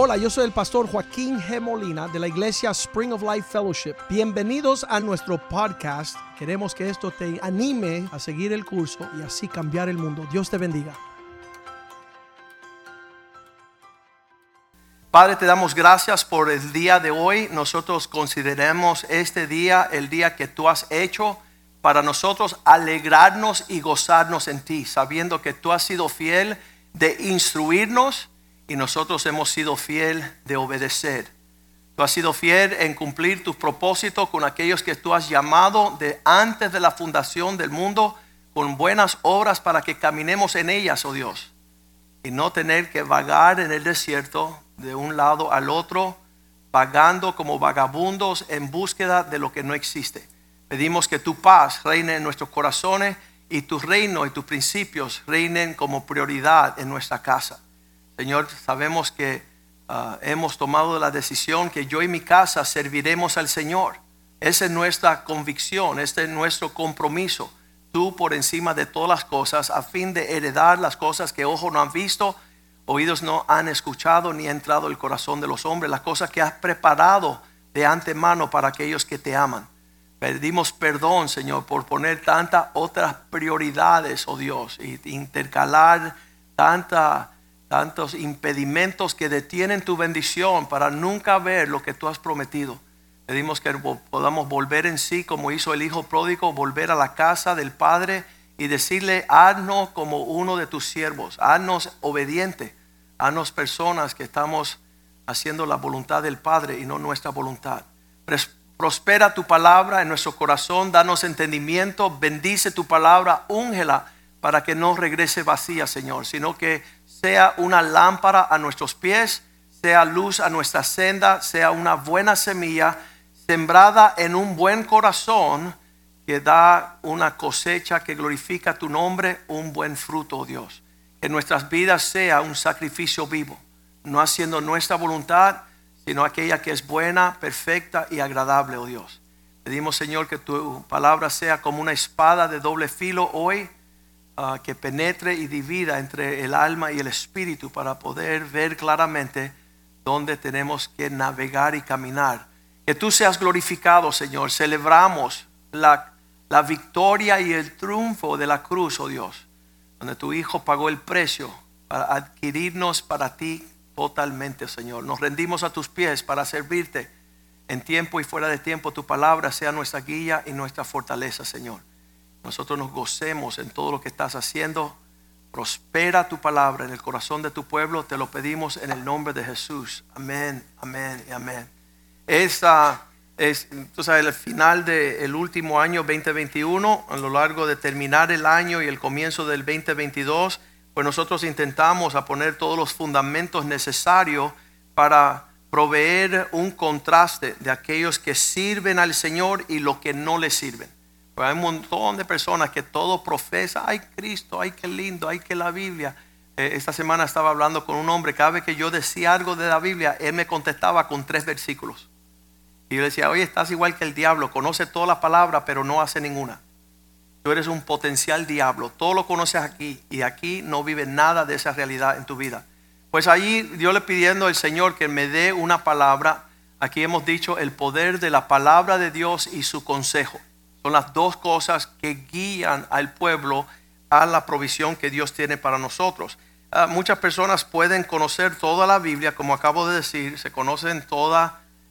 Hola, yo soy el pastor Joaquín G. Molina de la iglesia Spring of Life Fellowship. Bienvenidos a nuestro podcast. Queremos que esto te anime a seguir el curso y así cambiar el mundo. Dios te bendiga. Padre, te damos gracias por el día de hoy. Nosotros consideremos este día el día que tú has hecho para nosotros alegrarnos y gozarnos en ti, sabiendo que tú has sido fiel de instruirnos y nosotros hemos sido fiel de obedecer. Tú has sido fiel en cumplir tus propósitos con aquellos que tú has llamado de antes de la fundación del mundo con buenas obras para que caminemos en ellas, oh Dios, y no tener que vagar en el desierto de un lado al otro, vagando como vagabundos en búsqueda de lo que no existe. Pedimos que tu paz reine en nuestros corazones y tu reino y tus principios reinen como prioridad en nuestra casa. Señor, sabemos que ah, hemos tomado la decisión que yo y mi casa serviremos al Señor. Esa es nuestra convicción, este es nuestro compromiso. Tú por encima de todas las cosas, a fin de heredar las cosas que ojos no han visto, oídos no han escuchado, ni ha entrado el corazón de los hombres, las cosas que has preparado de antemano para aquellos que te aman. Pedimos perdón, Señor, por poner tantas otras prioridades, oh Dios, y intercalar tanta, tantos impedimentos que detienen tu bendición para nunca ver lo que tú has prometido. Pedimos que podamos volver en sí, como hizo el Hijo pródigo, volver a la casa del Padre y decirle, haznos como uno de tus siervos, haznos obediente, haznos personas que estamos haciendo la voluntad del Padre y no nuestra voluntad. Prospera tu palabra en nuestro corazón, danos entendimiento, bendice tu palabra, úngela para que no regrese vacía, Señor, sino que sea una lámpara a nuestros pies, sea luz a nuestra senda, sea una buena semilla sembrada en un buen corazón que da una cosecha que glorifica tu nombre, un buen fruto, oh Dios. Que nuestras vidas sea un sacrificio vivo, no haciendo nuestra voluntad, sino aquella que es buena, perfecta y agradable, oh Dios. Pedimos, Señor, que tu palabra sea como una espada de doble filo hoy, ah, que penetre y divida entre el alma y el espíritu para poder ver claramente dónde tenemos que navegar y caminar. Que tú seas glorificado, Señor. Celebramos la, la victoria y el triunfo de la cruz, oh Dios, donde tu Hijo pagó el precio para adquirirnos para ti totalmente, Señor. Nos rendimos a tus pies para servirte en tiempo y fuera de tiempo. Tu palabra sea nuestra guía y nuestra fortaleza, Señor. Nosotros nos gocemos en todo lo que estás haciendo. Prospera tu palabra en el corazón de tu pueblo. Te lo pedimos en el nombre de Jesús. Amén, amén y amén. Esta es, sabes, el final del último año 2021, a lo largo de terminar el año y el comienzo del 2022 pues nosotros intentamos a poner todos los fundamentos necesarios para proveer un contraste de aquellos que sirven al Señor y los que no le sirven. Hay un montón de personas que todo profesa, ay Cristo, ay qué lindo, ay que la Biblia. Eh, esta semana estaba hablando con un hombre, cada vez que yo decía algo de la Biblia, él me contestaba con tres versículos. Y yo decía, oye, estás igual que el diablo, conoce todas las palabras, pero no hace ninguna. Tú eres un potencial diablo. Todo lo conoces aquí y aquí no vive nada de esa realidad en tu vida. Pues ahí yo le pidiendo al Señor que me dé una palabra. Aquí hemos dicho el poder de la palabra de Dios y su consejo. Son las dos cosas que guían al pueblo a la provisión que Dios tiene para nosotros. Ah, muchas personas pueden conocer toda la Biblia, como acabo de decir, se conocen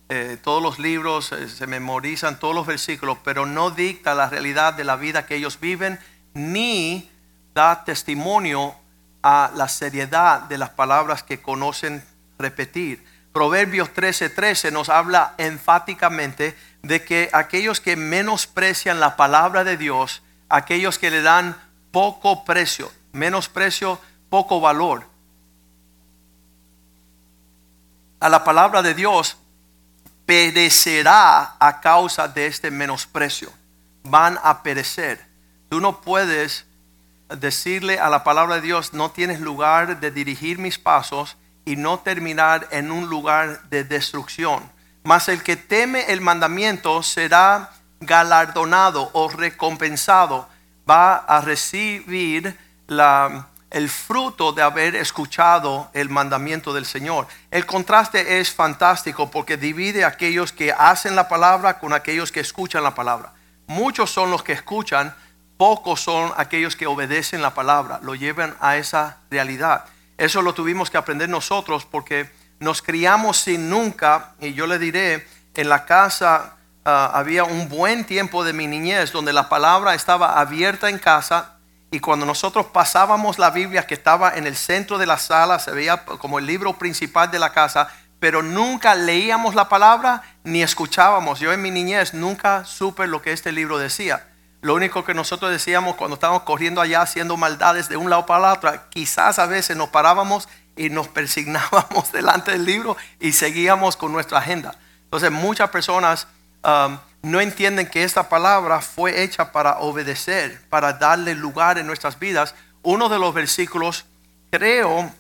eh, todos los libros, eh, se memorizan todos los versículos, pero no dicta la realidad de la vida que ellos viven, ni da testimonio a la seriedad de las palabras que conocen repetir. Proverbios 13:13 13 nos habla enfáticamente de que aquellos que menosprecian la palabra de Dios, aquellos que le dan poco precio, menos precio, poco valor a la palabra de Dios, perecerá a causa de este menosprecio. Van a perecer. Tú no puedes decirle a la palabra de Dios, no tienes lugar de dirigir mis pasos y no terminar en un lugar de destrucción. Mas el que teme el mandamiento será galardonado o recompensado, va a recibir el fruto de haber escuchado el mandamiento del Señor. El contraste es fantástico porque divide a aquellos que hacen la palabra con aquellos que escuchan la palabra. Muchos son los que escuchan, pocos son aquellos que obedecen la palabra, lo llevan a esa realidad. Eso lo tuvimos que aprender nosotros porque nos criamos sin nunca, y yo le diré, en la casa ah, había un buen tiempo de mi niñez donde la palabra estaba abierta en casa y cuando nosotros pasábamos la Biblia que estaba en el centro de la sala, se veía como el libro principal de la casa, pero nunca leíamos la palabra ni escuchábamos. Yo en mi niñez nunca supe lo que este libro decía. Lo único que nosotros decíamos cuando estábamos corriendo allá haciendo maldades de un lado para el otro, quizás a veces nos parábamos y nos persignábamos delante del libro y seguíamos con nuestra agenda. Entonces muchas personas um, no entienden que esta palabra fue hecha para obedecer, para darle lugar en nuestras vidas. Uno de los versículos, creo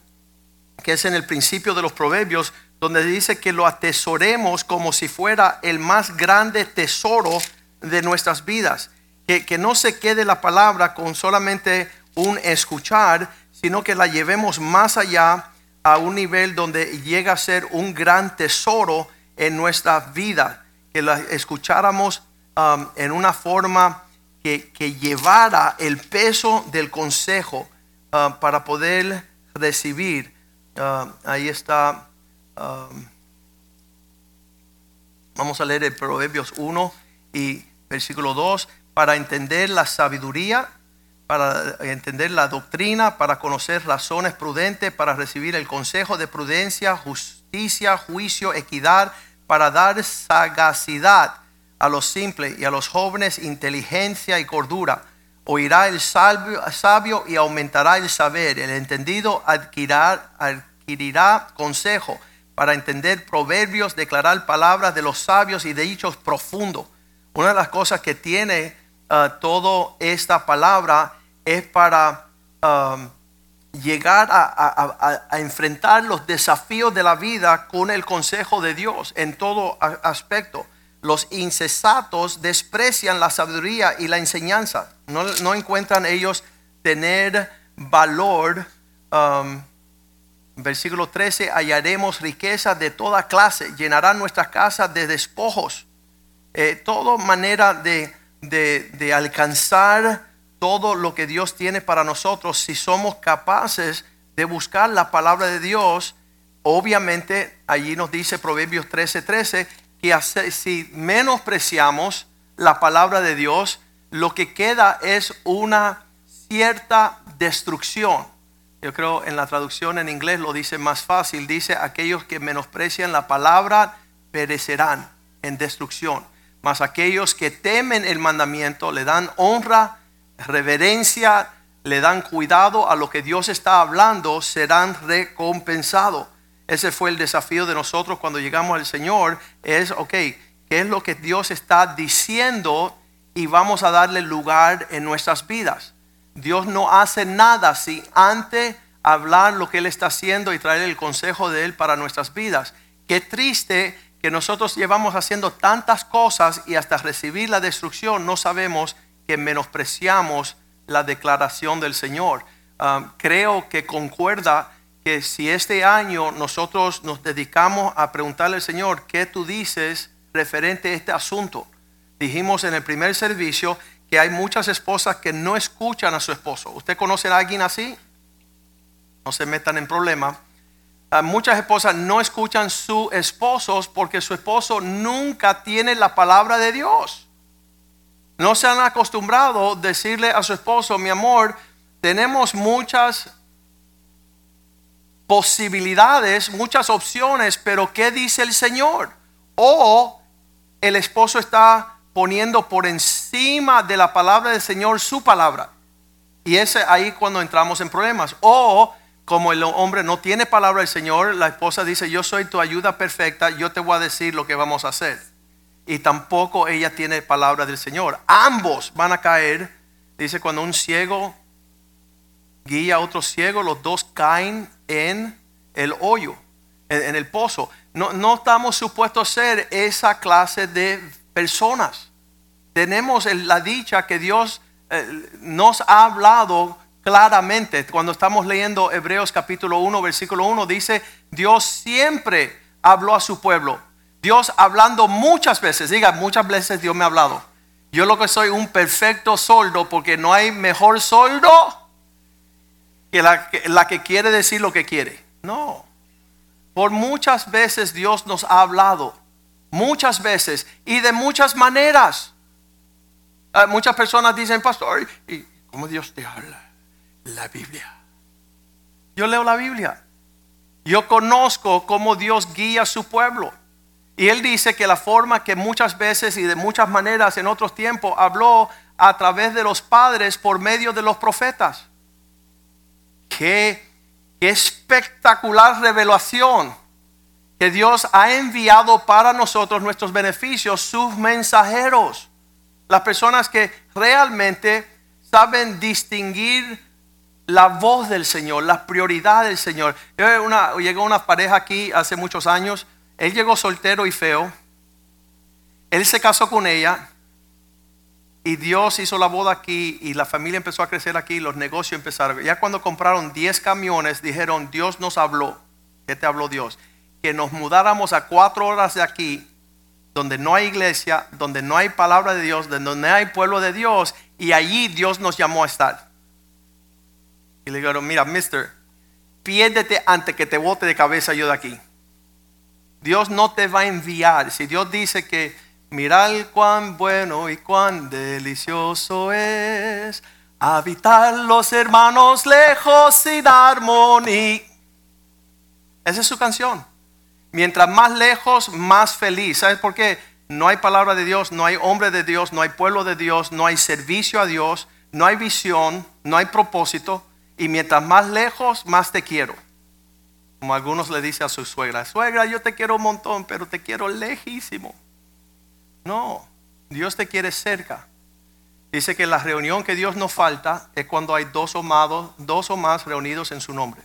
que es en el principio de los proverbios, donde dice que lo atesoremos como si fuera el más grande tesoro de nuestras vidas. Que, que no se quede la palabra con solamente un escuchar, sino que la llevemos más allá a un nivel donde llega a ser un gran tesoro en nuestra vida que la escucháramos um, en una forma que, llevara el peso del consejo uh, para poder recibir. Uh, ahí está. Um, vamos a leer el Proverbios 1 y versículo 2. Para entender la sabiduría, para entender la doctrina, para conocer razones prudentes, para recibir el consejo de prudencia, justicia, juicio, equidad para dar sagacidad a los simples y a los jóvenes inteligencia y cordura. Oirá el sabio, y aumentará el saber. El entendido adquirirá, adquirirá consejo para entender proverbios, declarar palabras de los sabios y de dichos profundos. Una de las cosas que tiene uh, toda esta palabra es para llegar a, enfrentar los desafíos de la vida con el consejo de Dios en todo aspecto. Los incesatos desprecian la sabiduría y la enseñanza. No, encuentran ellos tener valor. Versículo 13, hallaremos riqueza de toda clase, llenarán nuestras casas de despojos. Eh, toda manera de, de, de alcanzar todo lo que Dios tiene para nosotros si somos capaces de buscar la palabra de Dios. Obviamente allí nos dice Proverbios 13:13 13, que si menospreciamos la palabra de Dios, lo que queda es una cierta destrucción. Yo creo en la traducción en inglés lo dice más fácil, dice aquellos que menosprecian la palabra perecerán en destrucción, mas aquellos que temen el mandamiento le dan honra reverencia, le dan cuidado a lo que Dios está hablando, serán recompensados. Ese fue el desafío de nosotros cuando llegamos al Señor. Es, ok, ¿qué es lo que Dios está diciendo? Y vamos a darle lugar en nuestras vidas. Dios no hace nada si antes hablar lo que Él está haciendo y traer el consejo de Él para nuestras vidas. Qué triste que nosotros llevamos haciendo tantas cosas y hasta recibir la destrucción no sabemos que menospreciamos la declaración del Señor. Um, creo que concuerda que si este año nosotros nos dedicamos a preguntarle al Señor, ¿qué tú dices referente a este asunto? Dijimos en el primer servicio que hay muchas esposas que no escuchan a su esposo. ¿Usted conoce a alguien así? No se metan en problemas. Muchas esposas no escuchan sus esposos porque su esposo nunca tiene la palabra de Dios. No se han acostumbrado a decirle a su esposo, mi amor, tenemos muchas posibilidades, muchas opciones, pero ¿qué dice el Señor? O el esposo está poniendo por encima de la palabra del Señor su palabra. Y es ahí cuando entramos en problemas. O como el hombre no tiene palabra del Señor, la esposa dice, yo soy tu ayuda perfecta, yo te voy a decir lo que vamos a hacer y tampoco ella tiene palabra del Señor. Ambos van a caer. Dice, cuando un ciego guía a otro ciego, los dos caen en el hoyo, en, el pozo. No, no estamos supuestos a ser esa clase de personas. Tenemos la dicha que Dios eh, nos ha hablado claramente. Cuando estamos leyendo Hebreos capítulo 1, versículo 1, dice, Dios siempre habló a su pueblo. Dios hablando muchas veces, diga, muchas veces Dios me ha hablado. Yo lo que soy un perfecto soldo porque no hay mejor soldo que la, que la que quiere decir lo que quiere. No. Por muchas veces Dios nos ha hablado. Muchas veces y de muchas maneras. Ah, muchas personas dicen, pastor, ¿y cómo Dios te habla? La Biblia. Yo leo la Biblia. Yo conozco cómo Dios guía a su pueblo. Y él dice que la forma que muchas veces y de muchas maneras en otros tiempos habló a través de los padres por medio de los profetas. Qué, qué espectacular revelación que Dios ha enviado para nosotros nuestros beneficios, sus mensajeros. Las personas que realmente saben distinguir la voz del Señor, la prioridad del Señor. Una, llegó una pareja aquí hace muchos años. Él llegó soltero y feo. Él se casó con ella. Y Dios hizo la boda aquí y la familia empezó a crecer aquí, los negocios empezaron. Ya cuando compraron 10 camiones, dijeron, Dios nos habló. ¿Qué te habló Dios? Que nos mudáramos a cuatro horas de aquí, donde no hay iglesia, donde no hay palabra de Dios, donde no hay pueblo de Dios, y allí Dios nos llamó a estar. Y le dijeron, mira, mister, piérdete antes que te bote de cabeza yo de aquí. Dios no te va a enviar. Si Dios dice que mirad cuán bueno y cuán delicioso es habitar los hermanos lejos sin armonía. Esa es su canción. Mientras más lejos, más feliz. ¿Sabes por qué? No hay palabra de Dios, no hay hombre de Dios, no hay pueblo de Dios, no hay servicio a Dios, no hay visión, no hay propósito. Y mientras más lejos, más te quiero. Como algunos le dicen a su suegra, suegra, yo te quiero un montón, pero te quiero lejísimo. No, Dios te quiere cerca. Dice que la reunión que Dios nos falta es cuando hay dos o más, reunidos en su nombre.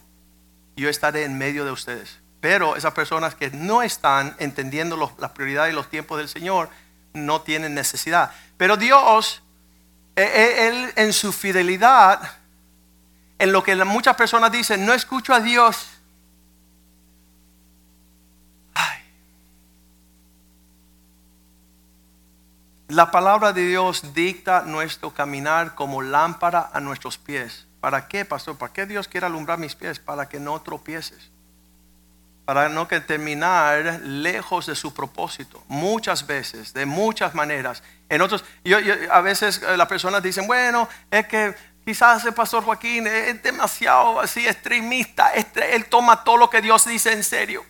Yo estaré en medio de ustedes. Pero esas personas que no están entendiendo las prioridades y los tiempos del Señor no tienen necesidad. Pero Dios, eh, eh, Él en su fidelidad, en lo que muchas personas dicen, no escucho a Dios. Ay. La palabra de Dios dicta nuestro caminar como lámpara a nuestros pies. ¿Para qué, pastor? ¿Para qué Dios quiere alumbrar mis pies? Para que no tropieces. Para no que terminar lejos de su propósito. Muchas veces, de muchas maneras. En otros, yo, a veces eh, las personas dicen, bueno, es que quizás el pastor Joaquín es demasiado así extremista. Él toma todo lo que Dios dice en serio.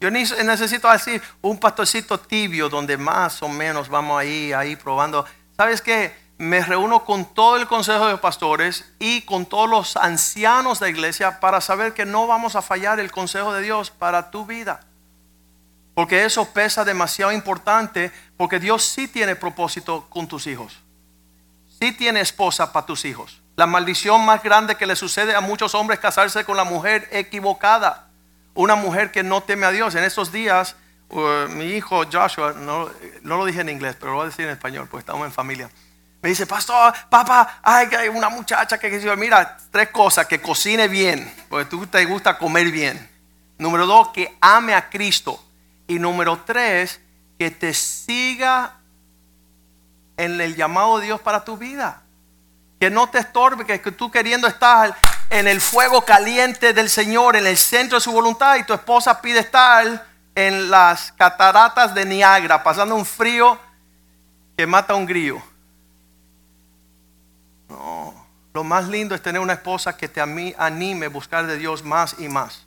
Yo necesito decir un pastorcito tibio donde más o menos vamos ahí, ahí probando. ¿Sabes qué? Me reúno con todo el consejo de pastores y con todos los ancianos de la iglesia para saber que no vamos a fallar el consejo de Dios para tu vida. Porque eso pesa demasiado importante porque Dios sí tiene propósito con tus hijos. Sí tiene esposa para tus hijos. La maldición más grande que le sucede a muchos hombres es casarse con la mujer equivocada una mujer que no teme a Dios. En estos días, uh, mi hijo Joshua, no, lo dije en inglés, pero lo voy a decir en español, pues estamos en familia. Me dice, pastor, papá, hay una muchacha que dice, mira, tres cosas, que cocine bien, porque tú te gusta comer bien. Número dos, que ame a Cristo. Y número tres, que te siga en el llamado de Dios para tu vida. Que no te estorbe, que, tú queriendo estar en el fuego caliente del Señor, en el centro de su voluntad, y tu esposa pide estar en las cataratas de Niagara, pasando un frío que mata a un grillo. No, lo más lindo es tener una esposa que te anime a buscar de Dios más y más.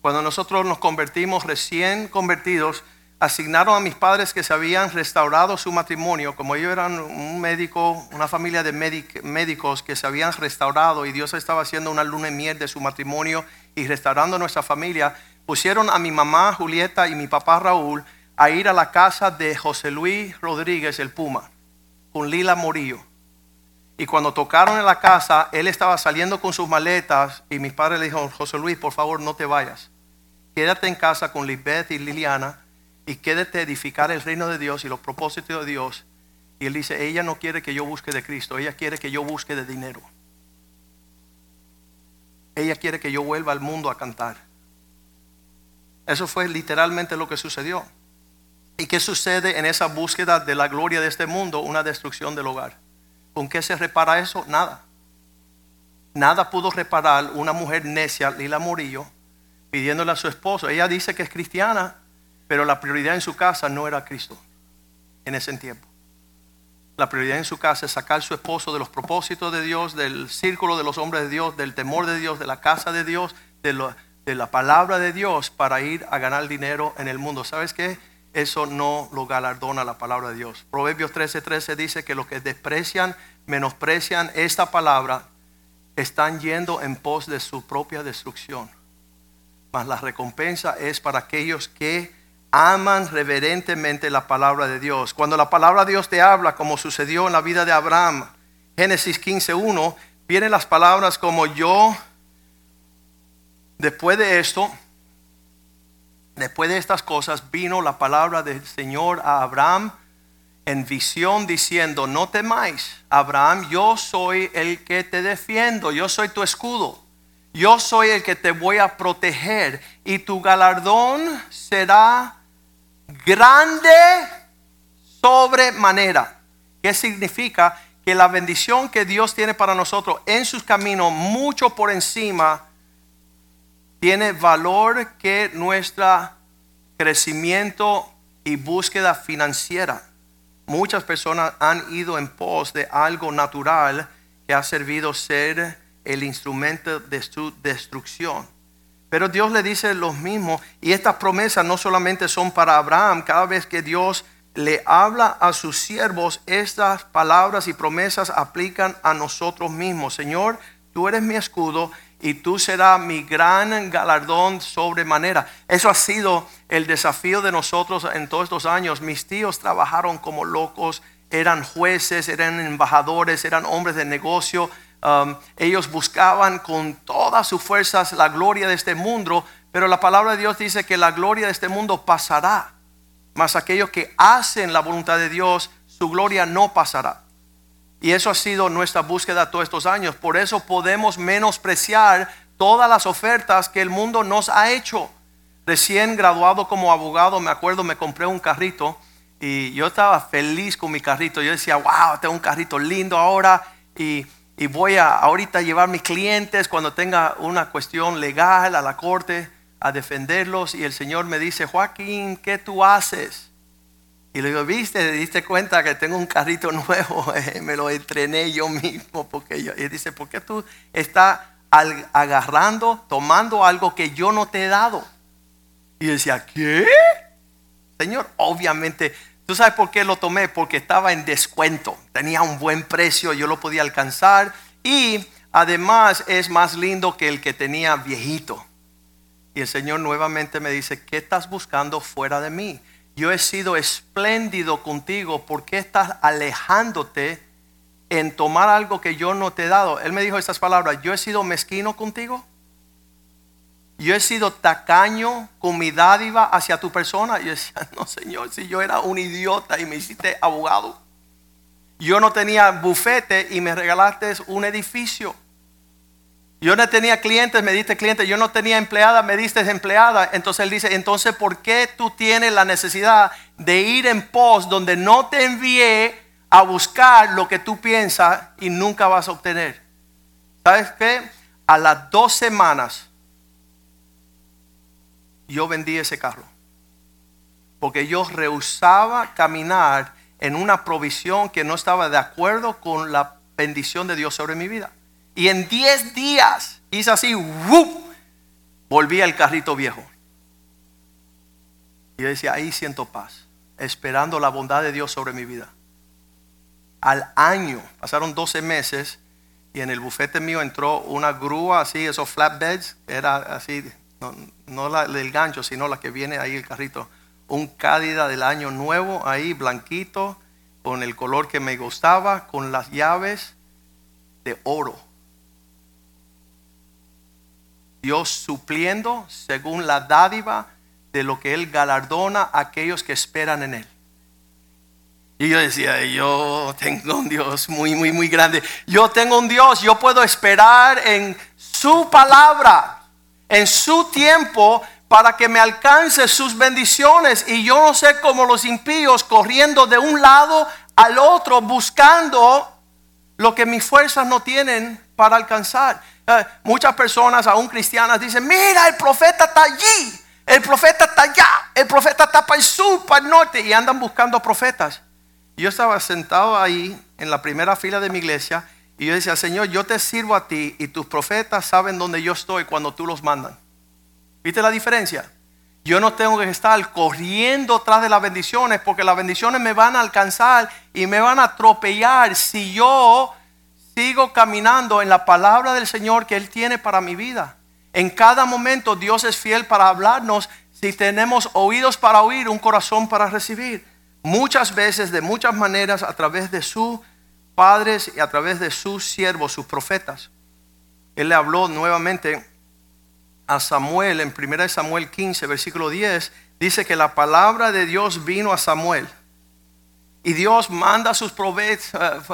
Cuando nosotros nos convertimos recién convertidos, asignaron a mis padres que se habían restaurado su matrimonio, como ellos eran un médico, una familia de médicos que se habían restaurado y Dios estaba haciendo una luna de miel de su matrimonio y restaurando nuestra familia, pusieron a mi mamá Julieta y mi papá Raúl a ir a la casa de José Luis Rodríguez, el Puma, con Lila Morillo. Y cuando tocaron en la casa, él estaba saliendo con sus maletas y mis padres le dijeron, José Luis, por favor no te vayas. Quédate en casa con Lisbeth y Liliana y quédate edificar el reino de Dios y los propósitos de Dios. Y él dice, ella no quiere que yo busque de Cristo, ella quiere que yo busque de dinero. ella quiere que yo vuelva al mundo a cantar. Eso fue literalmente lo que sucedió. ¿Y qué sucede en esa búsqueda de la gloria de este mundo? Una destrucción del hogar. ¿Con qué se repara eso? Nada. Nada pudo reparar una mujer necia, Lila Morillo, pidiéndole a su esposo. Ella dice que es cristiana, pero la prioridad en su casa no era Cristo en ese tiempo. La prioridad en su casa es sacar a su esposo de los propósitos de Dios, del círculo de los hombres de Dios, del temor de Dios, de la casa de Dios, de, la palabra de Dios para ir a ganar dinero en el mundo. ¿Sabes qué? Eso no lo galardona la palabra de Dios. Proverbios 13:13 13 dice que los que desprecian, menosprecian esta palabra, están yendo en pos de su propia destrucción. Mas la recompensa es para aquellos que aman reverentemente la palabra de Dios. Cuando la palabra de Dios te habla, como sucedió en la vida de Abraham, Génesis 15.1, vienen las palabras como yo, después de esto, después de estas cosas, vino la palabra del Señor a Abraham en visión diciendo, no temáis, Abraham, yo soy el que te defiendo, yo soy tu escudo. Yo soy el que te voy a proteger y tu galardón será grande sobremanera. ¿Qué significa? Que la bendición que Dios tiene para nosotros en sus caminos, mucho por encima, tiene valor que nuestro crecimiento y búsqueda financiera. Muchas personas han ido en pos de algo natural que ha servido ser el instrumento de su destrucción. Pero Dios le dice lo mismo y estas promesas no solamente son para Abraham, cada vez que Dios le habla a sus siervos, estas palabras y promesas aplican a nosotros mismos. Señor, tú eres mi escudo y tú serás mi gran galardón sobremanera. Eso ha sido el desafío de nosotros en todos estos años. Mis tíos trabajaron como locos, eran jueces, eran embajadores, eran hombres de negocio Um, ellos buscaban con todas sus fuerzas la gloria de este mundo, pero la palabra de Dios dice que la gloria de este mundo pasará. Mas aquellos que hacen la voluntad de Dios, su gloria no pasará. Y eso ha sido nuestra búsqueda todos estos años. Por eso podemos menospreciar todas las ofertas que el mundo nos ha hecho. Recién graduado como abogado, me acuerdo, me compré un carrito y yo estaba feliz con mi carrito. Yo decía, wow, tengo un carrito lindo ahora. Y y voy a ahorita llevar mis clientes cuando tenga una cuestión legal a la corte a defenderlos y el Señor me dice, Joaquín, ¿qué tú haces? Y le digo, viste, te diste cuenta que tengo un carrito nuevo, me lo entrené yo mismo, porque yo, y dice, ¿por qué tú estás agarrando, tomando algo que yo no te he dado? Y decía, ¿qué? Señor, obviamente ¿Tú sabes por qué lo tomé? Porque estaba en descuento. Tenía un buen precio, yo lo podía alcanzar. Y además es más lindo que el que tenía viejito. Y el Señor nuevamente me dice, ¿qué estás buscando fuera de mí? Yo he sido espléndido contigo. ¿Por qué estás alejándote en tomar algo que yo no te he dado? Él me dijo estas palabras, yo he sido mezquino contigo. Yo he sido tacaño con mi dádiva hacia tu persona. Yo decía, no, Señor, si yo era un idiota y me hiciste abogado. Yo no tenía bufete y me regalaste un edificio. Yo no tenía clientes, me diste clientes. Yo no tenía empleada, me diste empleada. Entonces él dice, entonces, ¿por qué tú tienes la necesidad de ir en pos donde no te envié a buscar lo que tú piensas y nunca vas a obtener? ¿Sabes qué? A las dos semanas yo vendí ese carro. Porque yo rehusaba caminar en una provisión que no estaba de acuerdo con la bendición de Dios sobre mi vida. Y en 10 días hice así, volví al carrito viejo. Y yo decía, ahí siento paz, esperando la bondad de Dios sobre mi vida. Al año, pasaron 12 meses, y en el bufete mío entró una grúa así, esos flatbeds, era así no, la del gancho, sino la que viene ahí el carrito. Un Cádida del año nuevo, ahí blanquito, con el color que me gustaba, con las llaves de oro. Dios supliendo según la dádiva de lo que Él galardona a aquellos que esperan en Él. Y yo decía, yo tengo un Dios muy, muy, muy grande. Yo tengo un Dios, yo puedo esperar en su palabra, en su tiempo, para que me alcance sus bendiciones. Y yo no sé cómo los impíos corriendo de un lado al otro buscando lo que mis fuerzas no tienen para alcanzar. Eh, muchas personas, aún cristianas, dicen, mira, el profeta está allí, el profeta está allá, el profeta está para el sur, para el norte, y andan buscando profetas. Yo estaba sentado ahí en la primera fila de mi iglesia y yo decía, Señor, yo te sirvo a ti y tus profetas saben dónde yo estoy cuando tú los mandan. ¿Viste la diferencia? Yo no tengo que estar corriendo tras de las bendiciones porque las bendiciones me van a alcanzar y me van a atropellar si yo sigo caminando en la palabra del Señor que Él tiene para mi vida. En cada momento Dios es fiel para hablarnos si tenemos oídos para oír, un corazón para recibir. Muchas veces, de muchas maneras, a través de sus padres y a través de sus siervos, sus profetas. Él le habló nuevamente a Samuel en 1 Samuel 15, versículo 10, dice que la palabra de Dios vino a Samuel. Y Dios manda sus, eh,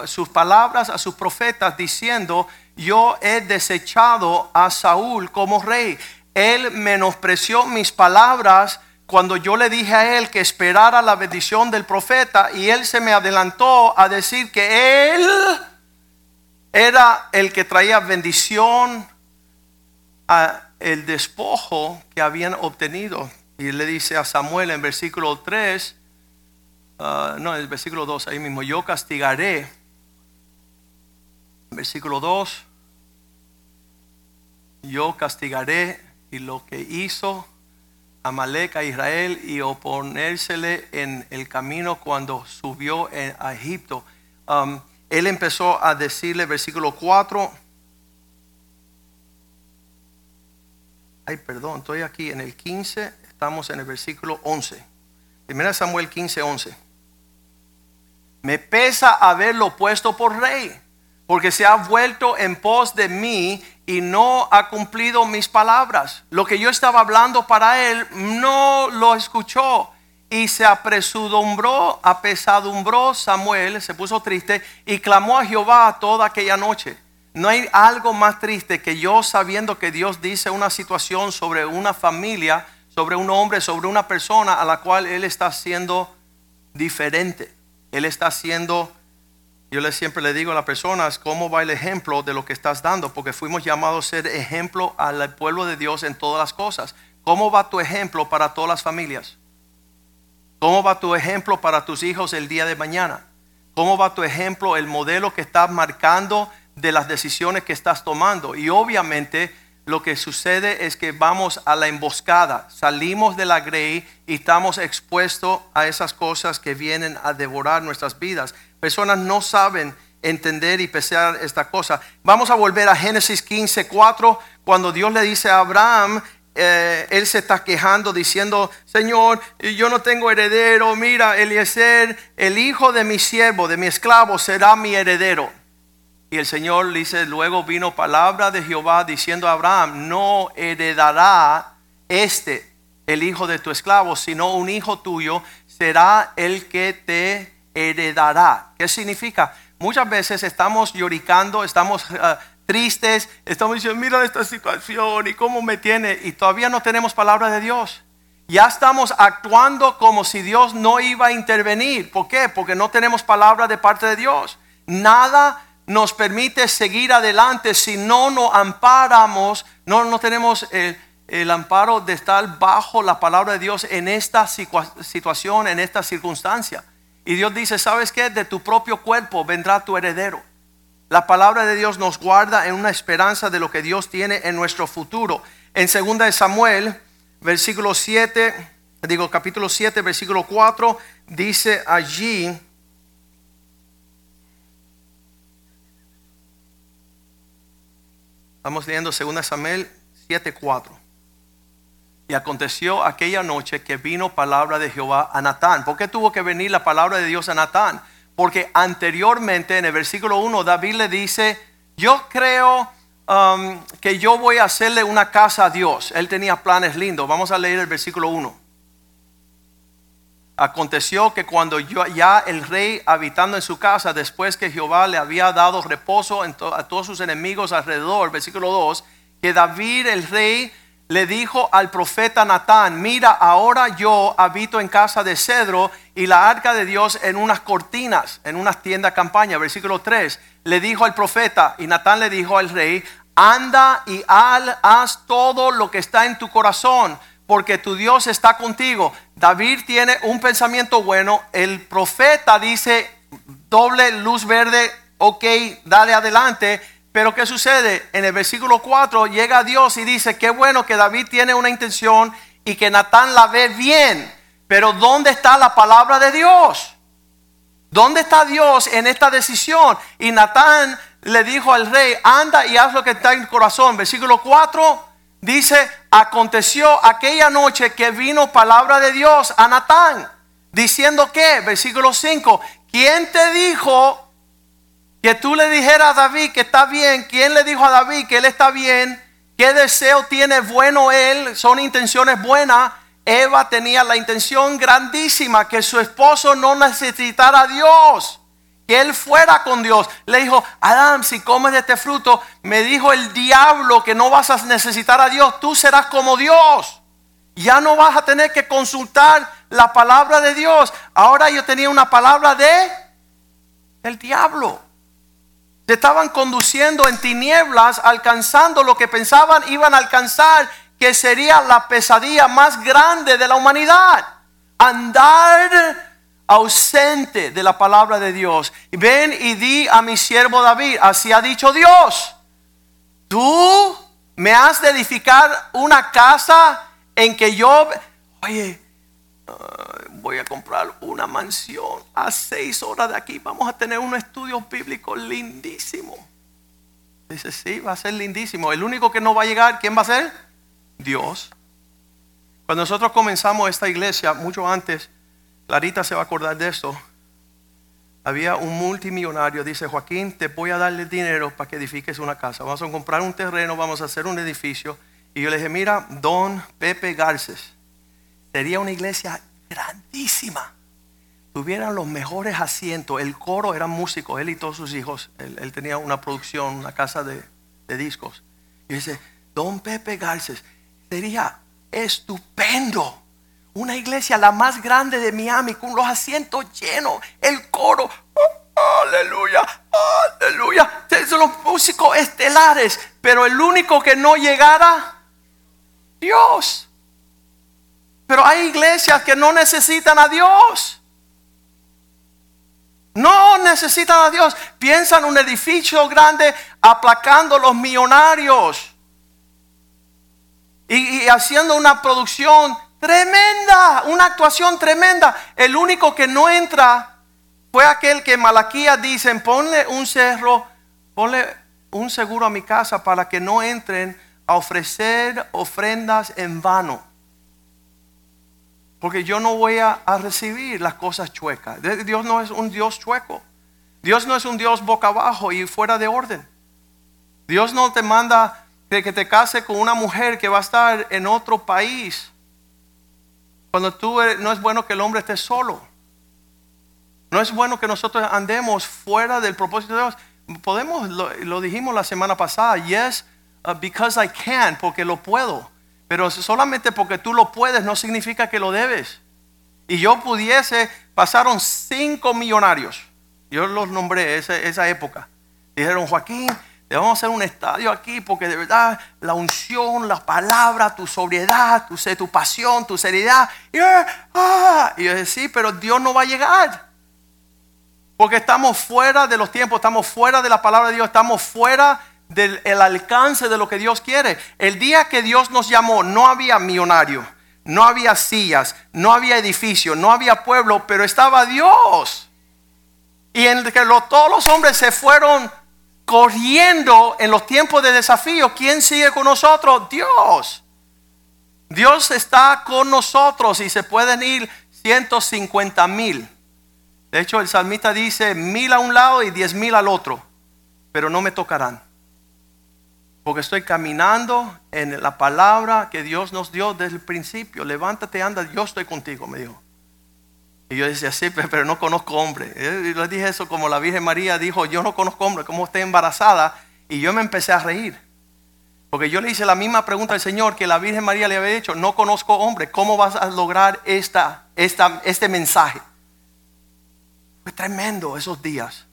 sus palabras a sus profetas diciendo, yo he desechado a Saúl como rey. Él menospreció mis palabras cuando yo le dije a él que esperara la bendición del profeta y él se me adelantó a decir que él era el que traía bendición a el despojo que habían obtenido. Y le dice a Samuel en versículo 3, ah, no, en el versículo 2, ahí mismo, yo castigaré. Versículo 2, yo castigaré y lo que hizo Amalek a Israel y oponérsele en el camino cuando subió a Egipto. Um, él empezó a decirle, versículo 4, ay, perdón, estoy aquí en el 15, estamos en el versículo 11. Primera Samuel 15, 11. Me pesa haberlo puesto por rey, porque se ha vuelto en pos de mí y no ha cumplido mis palabras. Lo que yo estaba hablando para él no lo escuchó y se apresurumbró, apesadumbró Samuel, se puso triste y clamó a Jehová toda aquella noche. No hay algo más triste que yo sabiendo que Dios dice una situación sobre una familia, sobre un hombre, sobre una persona a la cual Él está siendo diferente. Él está haciendo, yo le siempre le digo a las personas, ¿cómo va el ejemplo de lo que estás dando? Porque fuimos llamados a ser ejemplo al pueblo de Dios en todas las cosas. ¿Cómo va tu ejemplo para todas las familias? ¿Cómo va tu ejemplo para tus hijos el día de mañana? ¿Cómo va tu ejemplo, el modelo que estás marcando? de las decisiones que estás tomando. Y obviamente lo que sucede es que vamos a la emboscada, salimos de la grey y estamos expuestos a esas cosas que vienen a devorar nuestras vidas. Personas no saben entender y pesar esta cosa. Vamos a volver a Génesis 15, 4, cuando Dios le dice a Abraham, eh, él se está quejando diciendo, Señor, yo no tengo heredero, mira, Eliezer, el hijo de mi siervo, de mi esclavo, será mi heredero. Y el Señor dice, luego vino palabra de Jehová diciendo a Abraham, no heredará este, el hijo de tu esclavo, sino un hijo tuyo será el que te heredará. ¿Qué significa? Muchas veces estamos lloricando, estamos ah, tristes, estamos diciendo, mira esta situación y cómo me tiene, y todavía no tenemos palabra de Dios. Ya estamos actuando como si Dios no iba a intervenir. ¿Por qué? Porque no tenemos palabra de parte de Dios. Nada nos permite seguir adelante si no nos amparamos, no, no tenemos el, el amparo de estar bajo la palabra de Dios en esta situación, en esta circunstancia. Y Dios dice, ¿sabes qué? De tu propio cuerpo vendrá tu heredero. La palabra de Dios nos guarda en una esperanza de lo que Dios tiene en nuestro futuro. En 2 de Samuel, versículo 7, digo capítulo 7, versículo 4, dice allí, Estamos leyendo 2 Samuel 7:4. Y aconteció aquella noche que vino palabra de Jehová a Natán. ¿Por qué tuvo que venir la palabra de Dios a Natán? Porque anteriormente en el versículo 1 David le dice, yo creo um, que yo voy a hacerle una casa a Dios. Él tenía planes lindos. Vamos a leer el versículo 1. aconteció que cuando ya el rey habitando en su casa, después que Jehová le había dado reposo a todos sus enemigos alrededor, versículo 2, que David el rey le dijo al profeta Natán, mira, ahora yo habito en casa de cedro y la arca de Dios en unas cortinas, en unas tiendas campaña, versículo 3, le dijo al profeta y Natán le dijo al rey, anda y haz todo lo que está en tu corazón, porque tu Dios está contigo. David tiene un pensamiento bueno, el profeta dice, doble luz verde, ok, dale adelante. Pero ¿qué sucede? En el versículo 4 llega Dios y dice, qué bueno que David tiene una intención y que Natán la ve bien. Pero ¿dónde está la palabra de Dios? ¿Dónde está Dios en esta decisión? Y Natán le dijo al rey, anda y haz lo que está en tu corazón. Versículo 4 dice, aconteció aquella noche que vino palabra de Dios a Natán, diciendo que, versículo 5, ¿quién te dijo que tú le dijeras a David que está bien? ¿Quién le dijo a David que él está bien? ¿Qué deseo tiene bueno él? Son intenciones buenas. Eva tenía la intención grandísima que su esposo no necesitara a Dios, que él fuera con Dios. Le dijo, Adán, si comes de este fruto, me dijo el diablo que no vas a necesitar a Dios, tú serás como Dios. Ya no vas a tener que consultar la palabra de Dios. Ahora yo tenía una palabra de el diablo. Se estaban conduciendo en tinieblas, alcanzando lo que pensaban iban a alcanzar, que sería la pesadilla más grande de la humanidad. Andar ausente de la palabra de Dios. Ven y di a mi siervo David, así ha dicho Dios. Tú me has de edificar una casa en que yo, oye, ah, voy a comprar una mansión a seis horas de aquí. Vamos a tener un estudio bíblico lindísimo. Dice, sí, va a ser lindísimo. El único que no va a llegar, ¿quién va a ser? Dios. Cuando nosotros comenzamos esta iglesia, mucho antes, Clarita se va a acordar de esto. Había un multimillonario, dice Joaquín, te voy a darle dinero para que edifiques una casa. Vamos a comprar un terreno, vamos a hacer un edificio. Y yo le dije, mira, don Pepe Garces, sería una iglesia grandísima. Tuvieran los mejores asientos. El coro eran músicos, él y todos sus hijos. Él, tenía una producción, una casa de, de discos. Y dice, don Pepe Garces, sería estupendo. Una iglesia la más grande de Miami con los asientos llenos, el coro, oh, aleluya, aleluya. Son los músicos estelares, pero el único que no llegara, Dios. Pero hay iglesias que no necesitan a Dios. No necesitan a Dios. Piensan un edificio grande aplacando los millonarios y, y haciendo una producción tremenda, una actuación tremenda. El único que no entra fue aquel que Malaquías dicen, ponle un cerro, ponle un seguro a mi casa para que no entren a ofrecer ofrendas en vano. Porque yo no voy a, recibir las cosas chuecas. Dios no es un Dios chueco. Dios no es un Dios boca abajo y fuera de orden. Dios no te manda que te case con una mujer que va a estar en otro país. Cuando tú eres- no es bueno que el hombre esté solo. No es bueno que nosotros andemos fuera del propósito de Dios. Podemos, lo, lo dijimos la semana pasada, yes, uh, because I can, porque lo puedo. Pero solamente porque tú lo puedes no significa que lo debes. Y yo pudiese, pasaron cinco millonarios. Yo los nombré esa, esa época. Dijeron, Joaquín, a hacer un estadio aquí porque de verdad la unción, la palabra, tu sobriedad, tu, tu pasión, tu seriedad. Y, ah, yo decía, sí, pero Dios no va a llegar. Porque estamos fuera de los tiempos, estamos fuera de la palabra de Dios, estamos fuera del el alcance de lo que Dios quiere. El día que Dios nos llamó, no había millonario, no había sillas, no había edificio, no había pueblo, pero estaba Dios. Y en que lo- todos los hombres se fueron corriendo en los tiempos de desafío, ¿quién sigue con nosotros? Dios. Dios está con nosotros y se pueden ir 150 mil. De hecho, el salmista dice mil a un lado y diez mil al otro, pero no me tocarán. Porque estoy caminando en la palabra que Dios nos dio desde el principio. Levántate, anda, yo estoy contigo, me dijo. Y yo decía, sí, pero no conozco hombre. Y le dije eso como la Virgen María dijo, yo no conozco hombre, como usted embarazada. Y yo me empecé a reír. Porque yo le hice la misma pregunta al Señor que la Virgen María le había dicho, no conozco hombre, ¿cómo vas a lograr esta, esta, este mensaje? Fue tremendo esos días.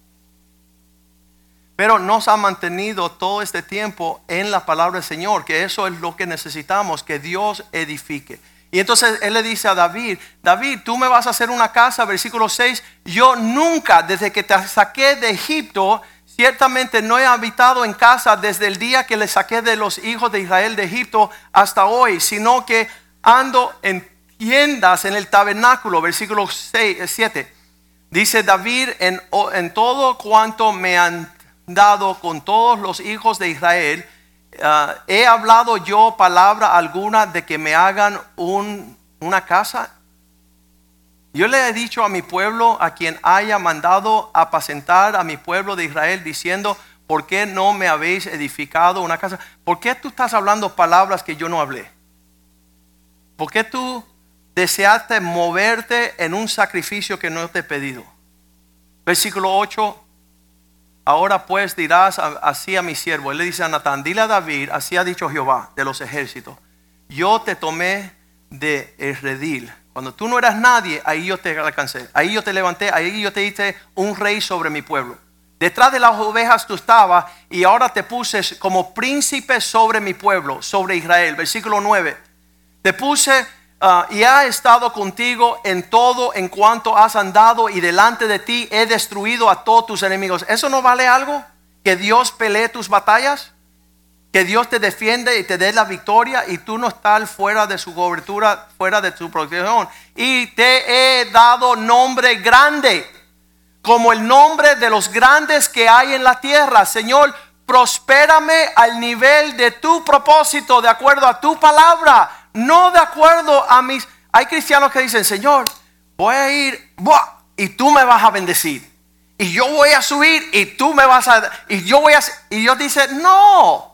Pero nos ha mantenido todo este tiempo en la palabra del Señor, que eso es lo que necesitamos, que Dios edifique. Y entonces él le dice a David, David, tú me vas a hacer una casa, versículo 6, yo nunca, desde que te saqué de Egipto, ciertamente no he habitado en casa desde el día que le saqué de los hijos de Israel de Egipto hasta hoy, sino que ando en tiendas en el tabernáculo, versículo 6, 7. Dice David, en, en todo cuanto me han dado con todos los hijos de Israel, Ah, he hablado yo palabra alguna de que me hagan una casa. Yo le he dicho a mi pueblo, a quien haya mandado apacentar a mi pueblo de Israel, diciendo, ¿por qué no me habéis edificado una casa? ¿Por qué tú estás hablando palabras que yo no hablé? ¿Por qué tú deseaste moverte en un sacrificio que no te he pedido? Versículo 8, Ahora pues dirás así a mi siervo. Él le dice a Natán, dile a David, así ha dicho Jehová de los ejércitos. Yo te tomé de el redil. Cuando tú no eras nadie, ahí yo te alcancé. Ahí yo te levanté, ahí yo te hice un rey sobre mi pueblo. Detrás de las ovejas tú estabas y ahora te puse como príncipe sobre mi pueblo, sobre Israel. Versículo 9. Te puse Ah, y ha estado contigo en todo en cuanto has andado y delante de ti he destruido a todos tus enemigos. ¿Eso no vale algo? Que Dios pelee tus batallas, que Dios te defiende y te dé la victoria y tú no estás fuera de su cobertura, fuera de su protección. Y te he dado nombre grande, como el nombre de los grandes que hay en la tierra. Señor, prospérame al nivel de tu propósito, de acuerdo a tu palabra no de acuerdo a mis... Hay cristianos que dicen, Señor, voy a ir y tú me vas a bendecir. Y yo voy a subir y tú me vas a... Y yo voy a... Y Dios dice, no,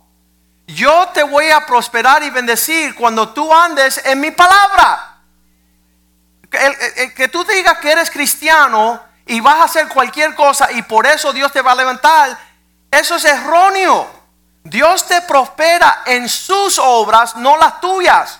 yo te voy a prosperar y bendecir cuando tú andes en mi palabra. que tú digas que eres cristiano y vas a hacer cualquier cosa y por eso Dios te va a levantar, eso es erróneo. Dios te prospera en sus obras, no las tuyas.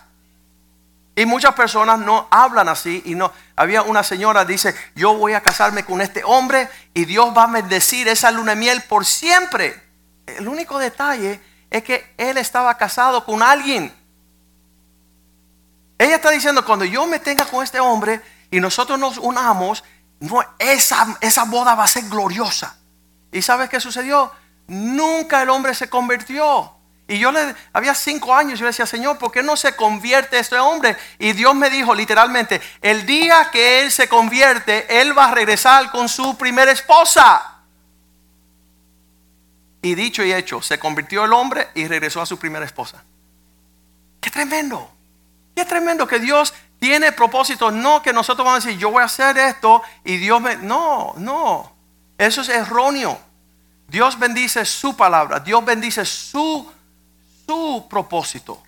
Y muchas personas no hablan así y no. Había una señora dice, "Yo voy a casarme con este hombre y Dios va a bendecir esa luna de miel por siempre." El único detalle es que él estaba casado con alguien. Ella está diciendo, "Cuando yo me tenga con este hombre y nosotros nos unamos, no, esa, esa boda va a ser gloriosa." ¿Y sabes qué sucedió? Nunca el hombre se convirtió. Y yo le, había cinco años, yo le decía, Señor, ¿por qué no se convierte este hombre? Y Dios me dijo literalmente, el día que él se convierte, él va a regresar con su primera esposa. Y dicho y hecho, se convirtió el hombre y regresó a su primera esposa. Qué tremendo. Qué tremendo que Dios tiene propósito. No que nosotros vamos a decir, yo voy a hacer esto y Dios me... No, no. Eso es erróneo. Dios bendice su palabra. Dios bendice su propósito.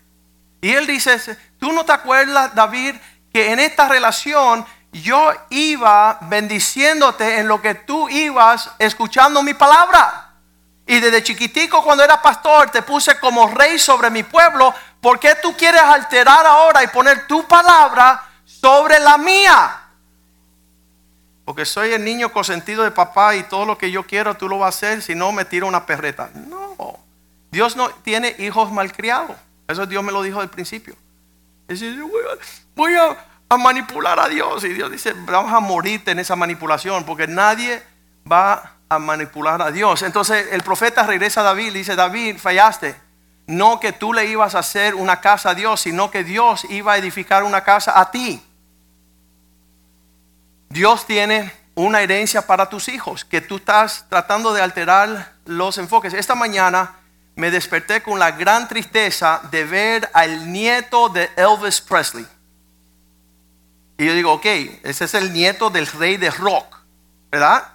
Y él dice, tú no te acuerdas, David, que en esta relación yo iba bendiciéndote en lo que tú ibas escuchando mi palabra. Y desde chiquitico cuando era pastor te puse como rey sobre mi pueblo. ¿Por qué tú quieres alterar ahora y poner tu palabra sobre la mía? Porque soy el niño consentido de papá y todo lo que yo quiero tú lo vas a hacer si no me tiro una perreta. No. Dios no tiene hijos malcriados. Eso Dios me lo dijo al principio. Dice, voy, a, a, manipular a Dios. Y Dios dice, vamos a morirte en esa manipulación porque nadie va a manipular a Dios. Entonces el profeta regresa a David y dice, David, fallaste. No que tú le ibas a hacer una casa a Dios, sino que Dios iba a edificar una casa a ti. Dios tiene una herencia para tus hijos, que tú estás tratando de alterar los enfoques. Esta mañana me desperté con la gran tristeza de ver al nieto de Elvis Presley. Y yo digo, ok, ese es el nieto del rey de rock, ¿verdad?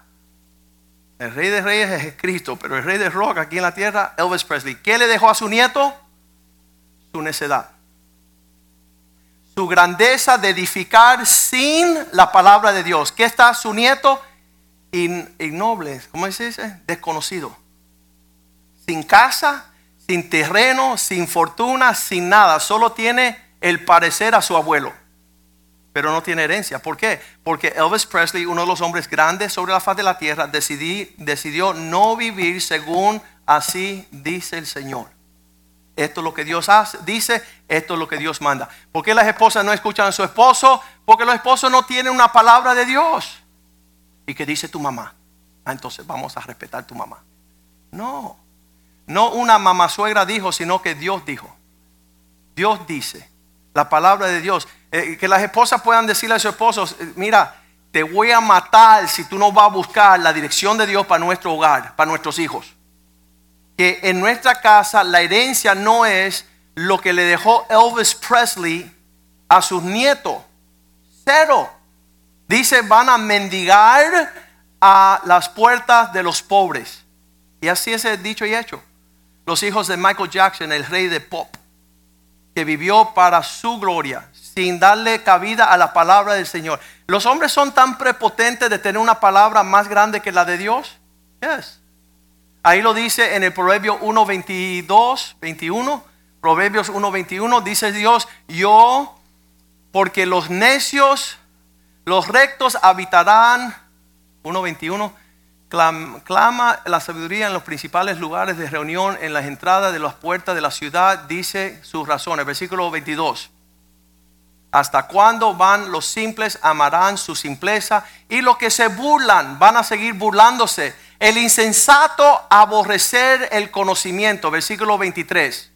El rey de reyes es Cristo, pero el rey de rock aquí en la tierra, Elvis Presley. ¿Qué le dejó a su nieto? Su necedad. su grandeza de edificar sin la palabra de Dios. ¿Qué está su nieto? Ignoble, ¿cómo se dice? Desconocido. Sin casa, sin terreno, sin fortuna, sin nada. Solo tiene el parecer a su abuelo. Pero no tiene herencia. ¿Por qué? Porque Elvis Presley, uno de los hombres grandes sobre la faz de la tierra, decidió no vivir según así dice el Señor. Esto es lo que Dios dice, esto es lo que Dios manda. ¿Por qué las esposas no escuchan a su esposo? Porque los esposos no tienen una palabra de Dios. ¿Y qué dice tu mamá? Ah, entonces vamos a respetar tu mamá. No, no una mamá suegra dijo, sino que Dios dijo. Dios dice, la palabra de Dios. Eh, que las esposas puedan decirle a sus esposos, eh, mira, te voy a matar si tú no vas a buscar la dirección de Dios para nuestro hogar, para nuestros hijos que en nuestra casa la herencia no es lo que le dejó Elvis Presley a sus nietos. Cero. Dice, van a mendigar a las puertas de los pobres. Y así es el dicho y hecho. Los hijos de Michael Jackson, el rey de pop, que vivió para su gloria, sin darle cabida a la palabra del Señor. Los hombres son tan prepotentes de tener una palabra más grande que la de Dios. Yes. Ahí lo dice en el Proverbio 1, 22, 21. Proverbios 1, 21 dice Dios, yo, porque los necios, los rectos habitarán, 1, 21, clama la sabiduría en los principales lugares de reunión, en las entradas de las puertas de la ciudad, dice sus razones. Versículo 22. ¿Hasta cuándo van los simples? Amarán su simpleza. Y los que se burlan van a seguir burlándose el insensato aborrecer el conocimiento, versículo 23.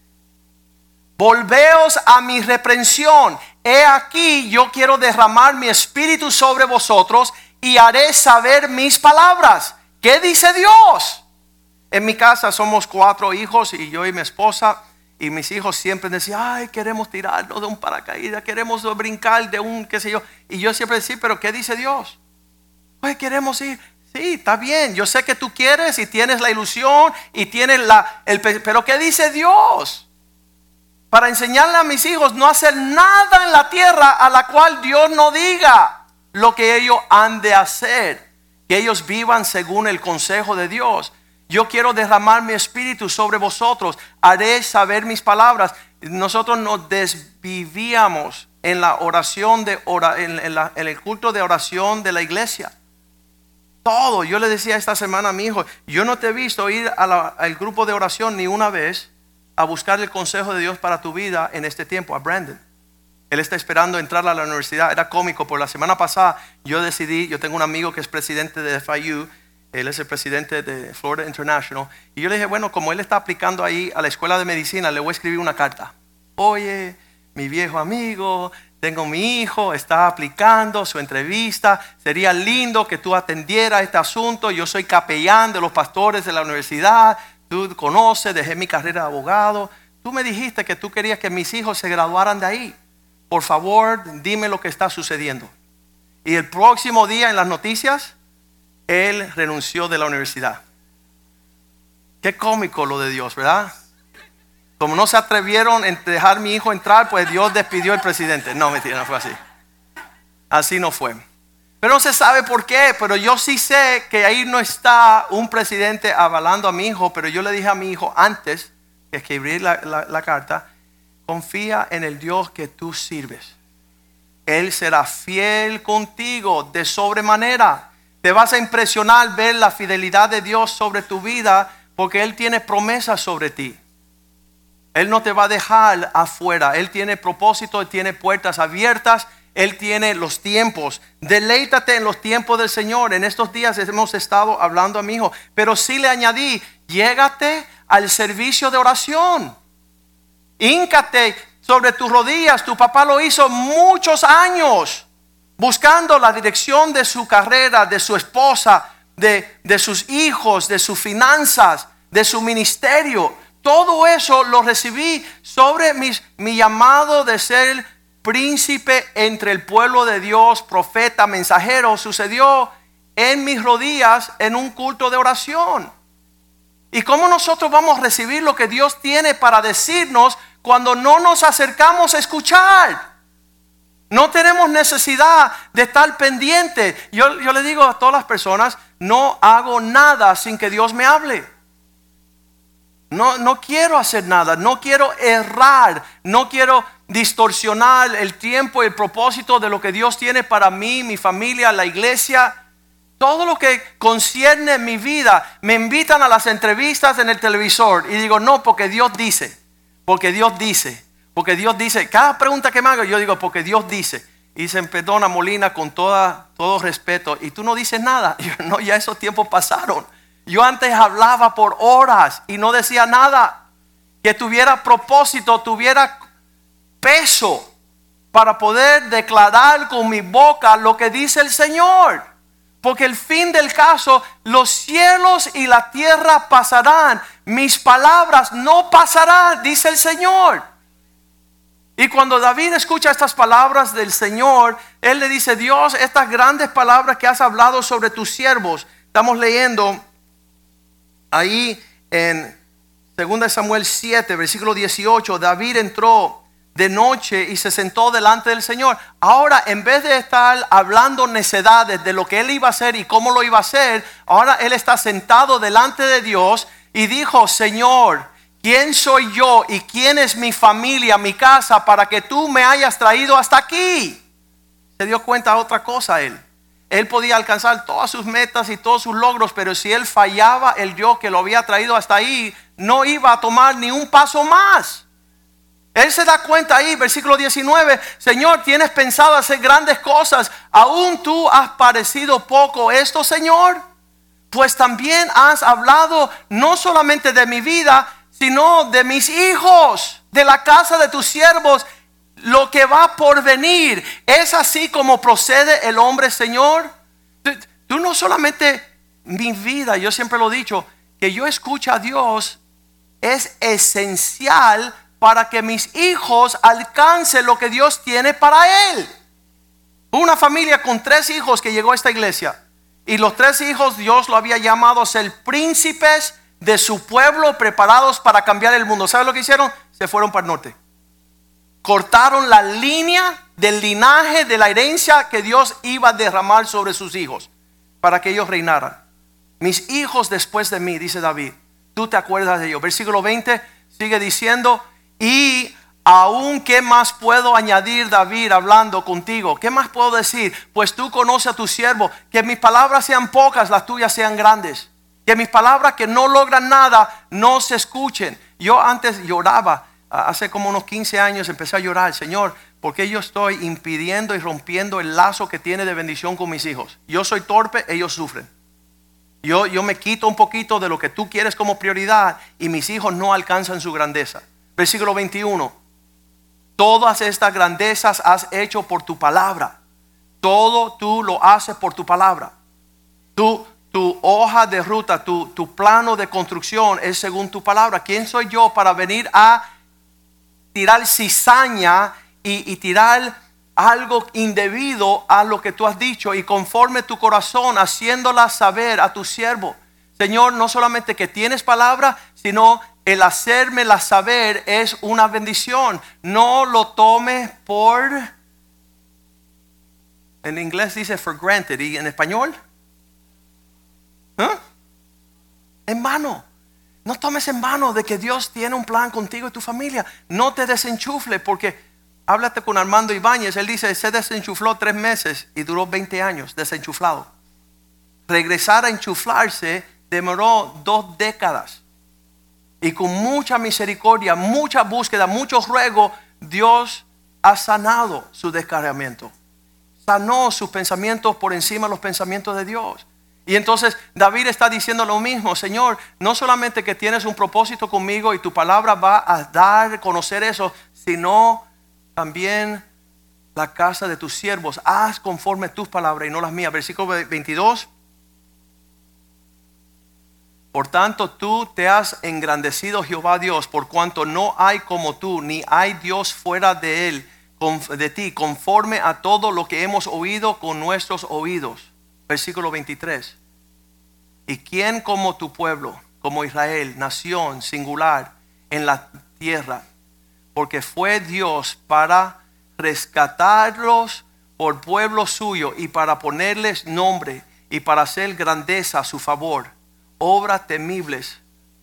Volveos a mi reprensión. He aquí, yo quiero derramar mi espíritu sobre vosotros y haré saber mis palabras. ¿Qué dice Dios? En mi casa somos cuatro hijos y yo y mi esposa y mis hijos siempre decían, ay, queremos tirarnos de un paracaídas, queremos brincar de un, qué sé yo. Y yo siempre decía, pero ¿qué dice Dios? Pues queremos ir. Sí, está bien. Yo sé que tú quieres y tienes la ilusión y tienes la... El, pero ¿qué dice Dios? Para enseñarle a mis hijos no hacer nada en la tierra a la cual Dios no diga lo que ellos han de hacer. Que ellos vivan según el consejo de Dios. Yo quiero derramar mi espíritu sobre vosotros. Haré saber mis palabras. Nosotros nos desvivíamos en la oración de en el culto de oración de la iglesia. Todo. Yo le decía esta semana a mi hijo, yo no te he visto ir al grupo de oración ni una vez a buscar el consejo de Dios para tu vida en este tiempo, a Brandon. Él está esperando entrar a la universidad. Era cómico, por la semana pasada yo decidí, yo tengo un amigo que es presidente de FIU, él es el presidente de Florida International, y yo le dije, bueno, como él está aplicando ahí a la escuela de medicina, le voy a escribir una carta. Oye, mi viejo amigo, tengo mi hijo, está aplicando su entrevista. Sería lindo que tú atendieras este asunto. Yo soy capellán de los pastores de la universidad. Tú conoces, dejé mi carrera de abogado. Tú me dijiste que tú querías que mis hijos se graduaran de ahí. Por favor, dime lo que está sucediendo. Y el próximo día en las noticias, él renunció de la universidad. Qué cómico lo de Dios, ¿verdad? Como no se atrevieron a dejar a mi hijo entrar, pues Dios despidió al presidente. No, mentira, no fue así. Así no fue. Pero no se sabe por qué, pero yo sí sé que ahí no está un presidente avalando a mi hijo, pero yo le dije a mi hijo antes de escribir la, la carta, confía en el Dios que tú sirves. Él será fiel contigo de sobremanera. Te vas a impresionar ver la fidelidad de Dios sobre tu vida porque Él tiene promesas sobre ti. Él no te va a dejar afuera. Él tiene propósito, Él tiene puertas abiertas, Él tiene los tiempos. Deleítate en los tiempos del Señor. En estos días hemos estado hablando a mi hijo, pero sí le añadí, llégate al servicio de oración. Híncate sobre tus rodillas. Tu papá lo hizo muchos años, buscando la dirección de su carrera, de su esposa, de, de sus hijos, de sus finanzas, de su ministerio todo eso lo recibí sobre mi llamado de ser príncipe entre el pueblo de Dios, profeta, mensajero. Sucedió en mis rodillas en un culto de oración. ¿Y cómo nosotros vamos a recibir lo que Dios tiene para decirnos cuando no nos acercamos a escuchar? No tenemos necesidad de estar pendiente. Yo, yo le digo a todas las personas, no hago nada sin que Dios me hable. No, no quiero hacer nada, no quiero errar, no quiero distorsionar el tiempo y el propósito de lo que Dios tiene para mí, mi familia, la iglesia. Todo lo que concierne mi vida, me invitan a las entrevistas en el televisor y digo, no, porque Dios dice, porque Dios dice, porque Dios dice, cada pregunta que me hago, yo digo, porque Dios dice. Y dicen, perdona Molina, con toda, todo respeto, y tú no dices nada. yo, no, ya esos tiempos pasaron. Yo antes hablaba por horas y no decía nada. Que tuviera propósito, tuviera peso para poder declarar con mi boca lo que dice el Señor. Porque el fin del caso, los cielos y la tierra pasarán, mis palabras no pasarán, dice el Señor. Y cuando David escucha estas palabras del Señor, él le dice, Dios, estas grandes palabras que has hablado sobre tus siervos, estamos leyendo ahí en 2 Samuel 7, versículo 18, David entró de noche y se sentó delante del Señor. Ahora, en vez de estar hablando necedades de lo que él iba a hacer y cómo lo iba a hacer, ahora él está sentado delante de Dios y dijo, Señor, ¿quién soy yo y quién es mi familia, mi casa, para que tú me hayas traído hasta aquí? Se dio cuenta de otra cosa él. Él podía alcanzar todas sus metas y todos sus logros, pero si él fallaba, el yo que lo había traído hasta ahí, no iba a tomar ni un paso más. Él se da cuenta ahí, versículo 19, Señor, tienes pensado hacer grandes cosas, aún tú has parecido poco esto, Señor. Pues también has hablado no solamente de mi vida, sino de mis hijos, de la casa de tus siervos, lo que va por venir. ¿Es así como procede el hombre, Señor? Tú no solamente mi vida, yo siempre lo he dicho, que yo escucho a Dios es esencial para que mis hijos alcancen lo que Dios tiene para él. Una familia con tres hijos que llegó a esta iglesia. Y los tres hijos Dios lo había llamado a ser príncipes de su pueblo preparados para cambiar el mundo. ¿Sabe lo que hicieron? Se fueron para el norte. Cortaron la línea del linaje de la herencia que Dios iba a derramar sobre sus hijos para que ellos reinaran. Mis hijos después de mí, dice David, tú te acuerdas de ellos. Versículo 20 sigue diciendo, y aún, ¿qué más puedo añadir, David, hablando contigo? ¿Qué más puedo decir? Pues tú conoces a tu siervo, que mis palabras sean pocas, las tuyas sean grandes. Que mis palabras que no logran nada, no se escuchen. Yo antes lloraba, hace como unos 15 años empecé a llorar, Señor, porque yo estoy impidiendo y rompiendo el lazo que tiene de bendición con mis hijos. Yo soy torpe, ellos sufren. Yo, yo me quito un poquito de lo que tú quieres como prioridad y mis hijos no alcanzan su grandeza. Versículo 21. Todas estas grandezas has hecho por tu palabra. Todo tú lo haces por tu palabra. Tu, tu hoja de ruta, tu, tu plano de construcción es según tu palabra. ¿Quién soy yo para venir a tirar cizaña y, y tirar algo indebido a lo que tú has dicho y conforme tu corazón haciéndola saber a tu siervo? Señor, no solamente que tienes palabra, sino el hacérmela saber es una bendición. No lo tomes por, en inglés dice for granted, y en español, ¿Eh? en vano. No tomes en vano de que Dios tiene un plan contigo y tu familia. No te desenchufle porque háblate con Armando Ibáñez. Él dice, se desenchufló tres meses y duró 20 años desenchuflado. Regresar a enchuflarse demoró dos décadas. Y con mucha misericordia, mucha búsqueda, mucho ruego, Dios ha sanado su descargamiento. Sanó sus pensamientos por encima de los pensamientos de Dios. Y entonces David está diciendo lo mismo, Señor, no solamente que tienes un propósito conmigo y tu palabra va a dar conocer eso, sino también la casa de tus siervos. Haz conforme tus palabras y no las mías. Versículo 22. Por tanto, tú te has engrandecido, Jehová Dios, por cuanto no hay como tú, ni hay Dios fuera de él, de ti, conforme a todo lo que hemos oído con nuestros oídos. Versículo 23. ¿Y quién como tu pueblo, como Israel, nación singular en la tierra? Porque fue Dios para rescatarlos por pueblo suyo y para ponerles nombre y para hacer grandeza a su favor, obras temibles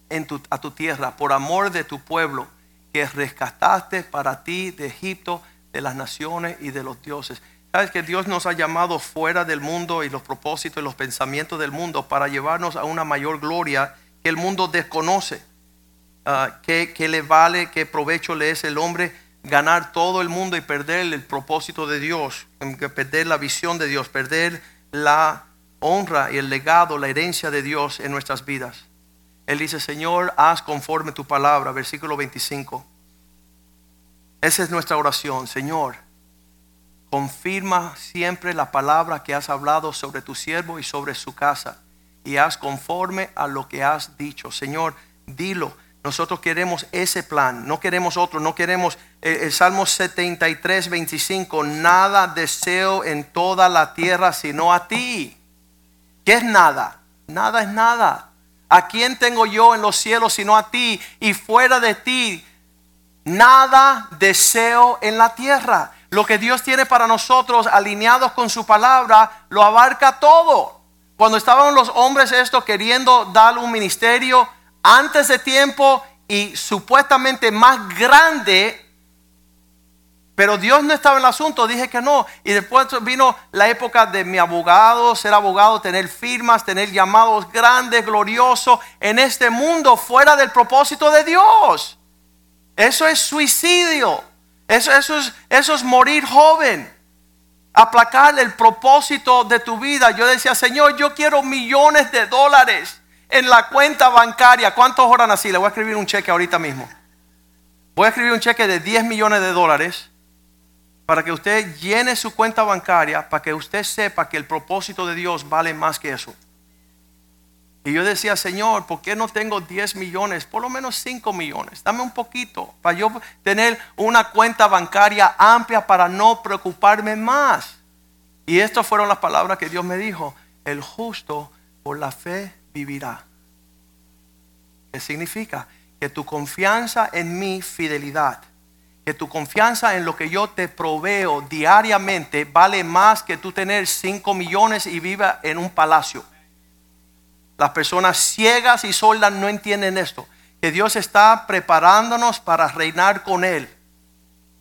en tu, a tu tierra, por amor de tu pueblo, que rescataste para ti de Egipto, de las naciones y de los dioses. Sabes que Dios nos ha llamado fuera del mundo y los propósitos y los pensamientos del mundo para llevarnos a una mayor gloria que el mundo desconoce. Ah, ¿qué, ¿Qué le vale, qué provecho le es el hombre ganar todo el mundo y perder el propósito de Dios, perder la visión de Dios, perder la honra y el legado, la herencia de Dios en nuestras vidas? Él dice, Señor, haz conforme tu palabra, versículo 25. Esa es nuestra oración, Señor. Confirma siempre la palabra que has hablado sobre tu siervo y sobre su casa. Y haz conforme a lo que has dicho. Señor, dilo. Nosotros queremos ese plan, no queremos otro, no queremos eh, el Salmo 73, 25, nada deseo en toda la tierra sino a ti. ¿Qué es nada? Nada es nada. ¿A quién tengo yo en los cielos sino a ti? Y fuera de ti, nada deseo en la tierra. Lo que Dios tiene para nosotros, alineados con su palabra, lo abarca todo. Cuando estaban los hombres esto queriendo darle un ministerio antes de tiempo y supuestamente más grande pero Dios no estaba en el asunto, dije que no. Y después vino la época de mi abogado, ser abogado, tener firmas, tener llamados grandes, gloriosos en este mundo fuera del propósito de Dios. Eso es suicidio. Eso, es, eso es morir joven. Aplacar el propósito de tu vida. Yo decía, Señor, yo quiero millones de dólares en la cuenta bancaria. ¿Cuántos oran así? Le voy a escribir un cheque ahorita mismo. Voy a escribir un cheque de 10 millones de dólares para que usted llene su cuenta bancaria, para que usted sepa que el propósito de Dios vale más que eso. Y yo decía, Señor, ¿por qué no tengo 10 millones? Por lo menos 5 millones. Dame un poquito para yo tener una cuenta bancaria amplia para no preocuparme más. Y estas fueron las palabras que Dios me dijo. El justo por la fe vivirá. ¿Qué significa? Que tu confianza en mi fidelidad que tu confianza en lo que yo te proveo diariamente vale más que tú tener 5 millones y viva en un palacio. Las personas ciegas y sordas no entienden esto. Que Dios está preparándonos para reinar con Él.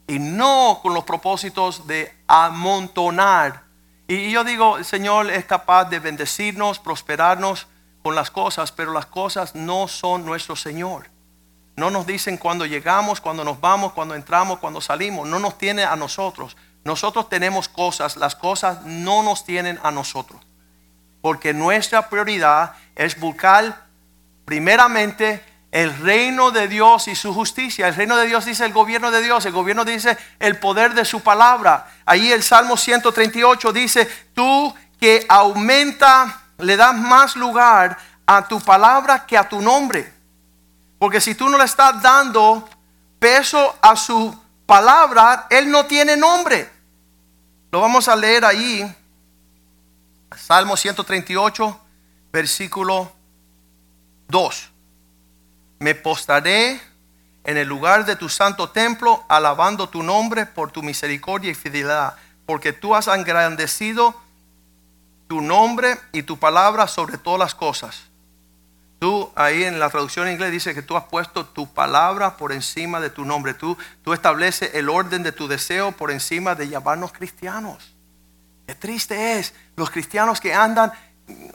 Y no con los propósitos de amontonar. Y yo digo, el Señor es capaz de bendecirnos, prosperarnos con las cosas, pero las cosas no son nuestro Señor. No nos dicen cuando llegamos, cuando nos vamos, cuando entramos, cuando salimos. No nos tiene a nosotros. Nosotros tenemos cosas, las cosas no nos tienen a nosotros. Porque nuestra prioridad es buscar primeramente el reino de Dios y su justicia. El reino de Dios dice el gobierno de Dios, el gobierno dice el poder de su palabra. Ahí el Salmo 138 dice, tú que aumenta, le das más lugar a tu palabra que a tu nombre. Porque si tú no le estás dando peso a su palabra, Él no tiene nombre. Lo vamos a leer ahí. Salmo 138, versículo 2. Me postaré en el lugar de tu santo templo, alabando tu nombre por tu misericordia y fidelidad, porque tú has engrandecido tu nombre y tu palabra sobre todas las cosas. Tú ahí en la traducción en inglés dice que tú has puesto tu palabra por encima de tu nombre. Tú, tú estableces el orden de tu deseo por encima de llamarnos cristianos. Qué triste es los cristianos que andan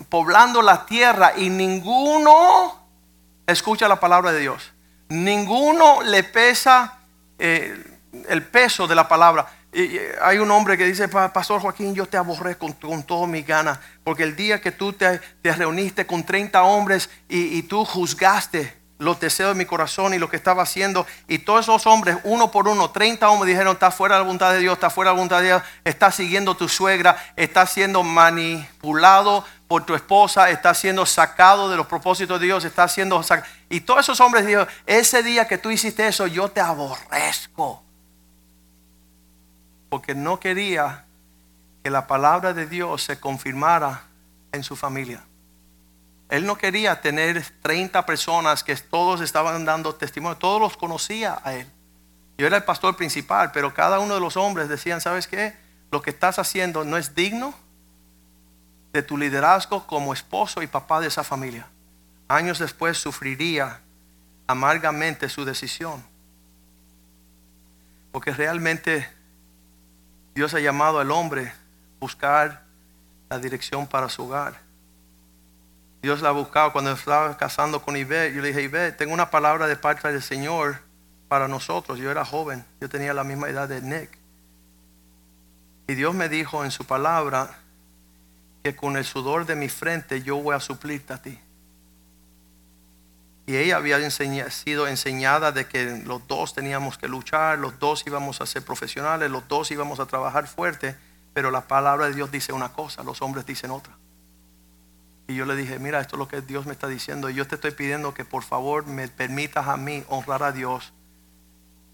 poblando la tierra y ninguno escucha la palabra de Dios. Ninguno le pesa eh, el peso de la palabra. Hay un hombre que dice, Pastor Joaquín, yo te aborré con, con todas mis ganas, porque el día que tú te, reuniste con 30 hombres y, tú juzgaste los deseos de mi corazón y lo que estaba haciendo, y todos esos hombres, uno por uno, 30 hombres dijeron, está fuera de la voluntad de Dios, está fuera de la voluntad de Dios, está siguiendo tu suegra, está siendo manipulado por tu esposa, está siendo sacado de los propósitos de Dios, está siendo sacado. Y todos esos hombres dijeron, ese día que tú hiciste eso, yo te aborrezco porque no quería que la palabra de Dios se confirmara en su familia. Él no quería tener 30 personas que todos estaban dando testimonio, todos los conocía a él. Yo era el pastor principal, pero cada uno de los hombres decían, ¿sabes qué? Lo que estás haciendo no es digno de tu liderazgo como esposo y papá de esa familia. Años después sufriría amargamente su decisión. Porque realmente Dios ha llamado al hombre a buscar la dirección para su hogar. Dios la ha buscado cuando estaba casando con Ibe. Yo le dije, Ibe, tengo una palabra de parte del Señor para nosotros. Yo era joven, yo tenía la misma edad de Nick. Y Dios me dijo en su palabra que con el sudor de mi frente yo voy a suplirte a ti. Y ella había sido enseñada de que los dos teníamos que luchar, los dos íbamos a ser profesionales, los dos íbamos a trabajar fuerte, pero la palabra de Dios dice una cosa, los hombres dicen otra. Y yo le dije, mira, esto es lo que Dios me está diciendo. Y yo te estoy pidiendo que por favor me permitas a mí honrar a Dios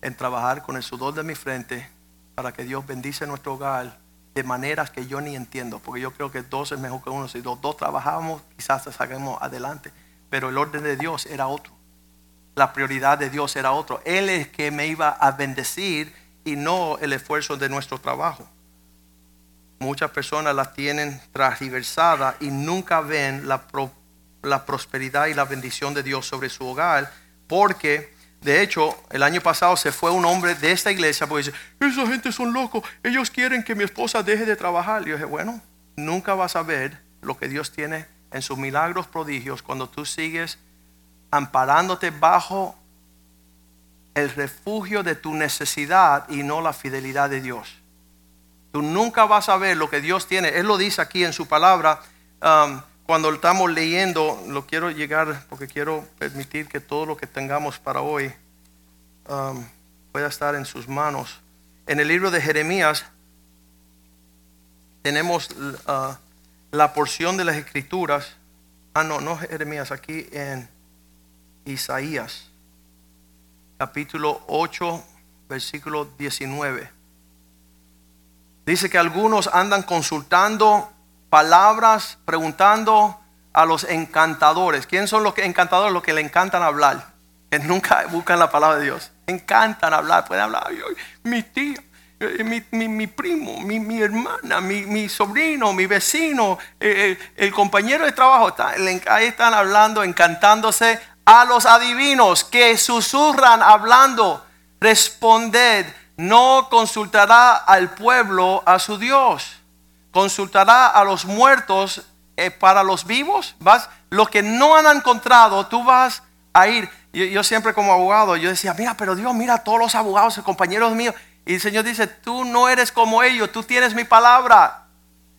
en trabajar con el sudor de mi frente para que Dios bendice nuestro hogar de maneras que yo ni entiendo. Porque yo creo que dos es mejor que uno. Si los dos trabajamos, quizás saquemos adelante pero el orden de Dios era otro. La prioridad de Dios era otro. Él es que me iba a bendecir y no el esfuerzo de nuestro trabajo. Muchas personas la tienen transversada y nunca ven la, prosperidad y la bendición de Dios sobre su hogar porque de hecho, el año pasado se fue un hombre de esta iglesia porque dice, esa gente son locos, ellos quieren que mi esposa deje de trabajar. Yo dije, bueno, nunca vas a ver lo que Dios tiene en sus milagros prodigios cuando tú sigues amparándote bajo el refugio de tu necesidad y no la fidelidad de Dios. Tú nunca vas a ver lo que Dios tiene. Él lo dice aquí en su palabra. Um, cuando estamos leyendo, lo quiero llegar porque quiero permitir que todo lo que tengamos para hoy um, pueda estar en sus manos. En el libro de Jeremías tenemos uh, la porción de las escrituras, ah no, no Jeremías, aquí en Isaías, capítulo 8, versículo 19. Dice que algunos andan consultando palabras, preguntando a los encantadores. ¿Quiénes son los encantadores? Los que le encantan hablar, que nunca buscan la palabra de Dios. Encantan hablar, pueden hablar. Mi tía, eh, mi, primo, mi, hermana, mi, sobrino, mi vecino, eh, eh, el compañero de trabajo, ahí están hablando, encantándose. A los adivinos que susurran hablando, responded, no consultará al pueblo a su Dios, consultará a los muertos para los vivos, vas, los que no han encontrado, tú vas a ir. Yo, yo, siempre como abogado, yo decía, mira, pero Dios, mira todos los abogados, compañeros míos, y el Señor dice, tú no eres como ellos, tú tienes mi palabra.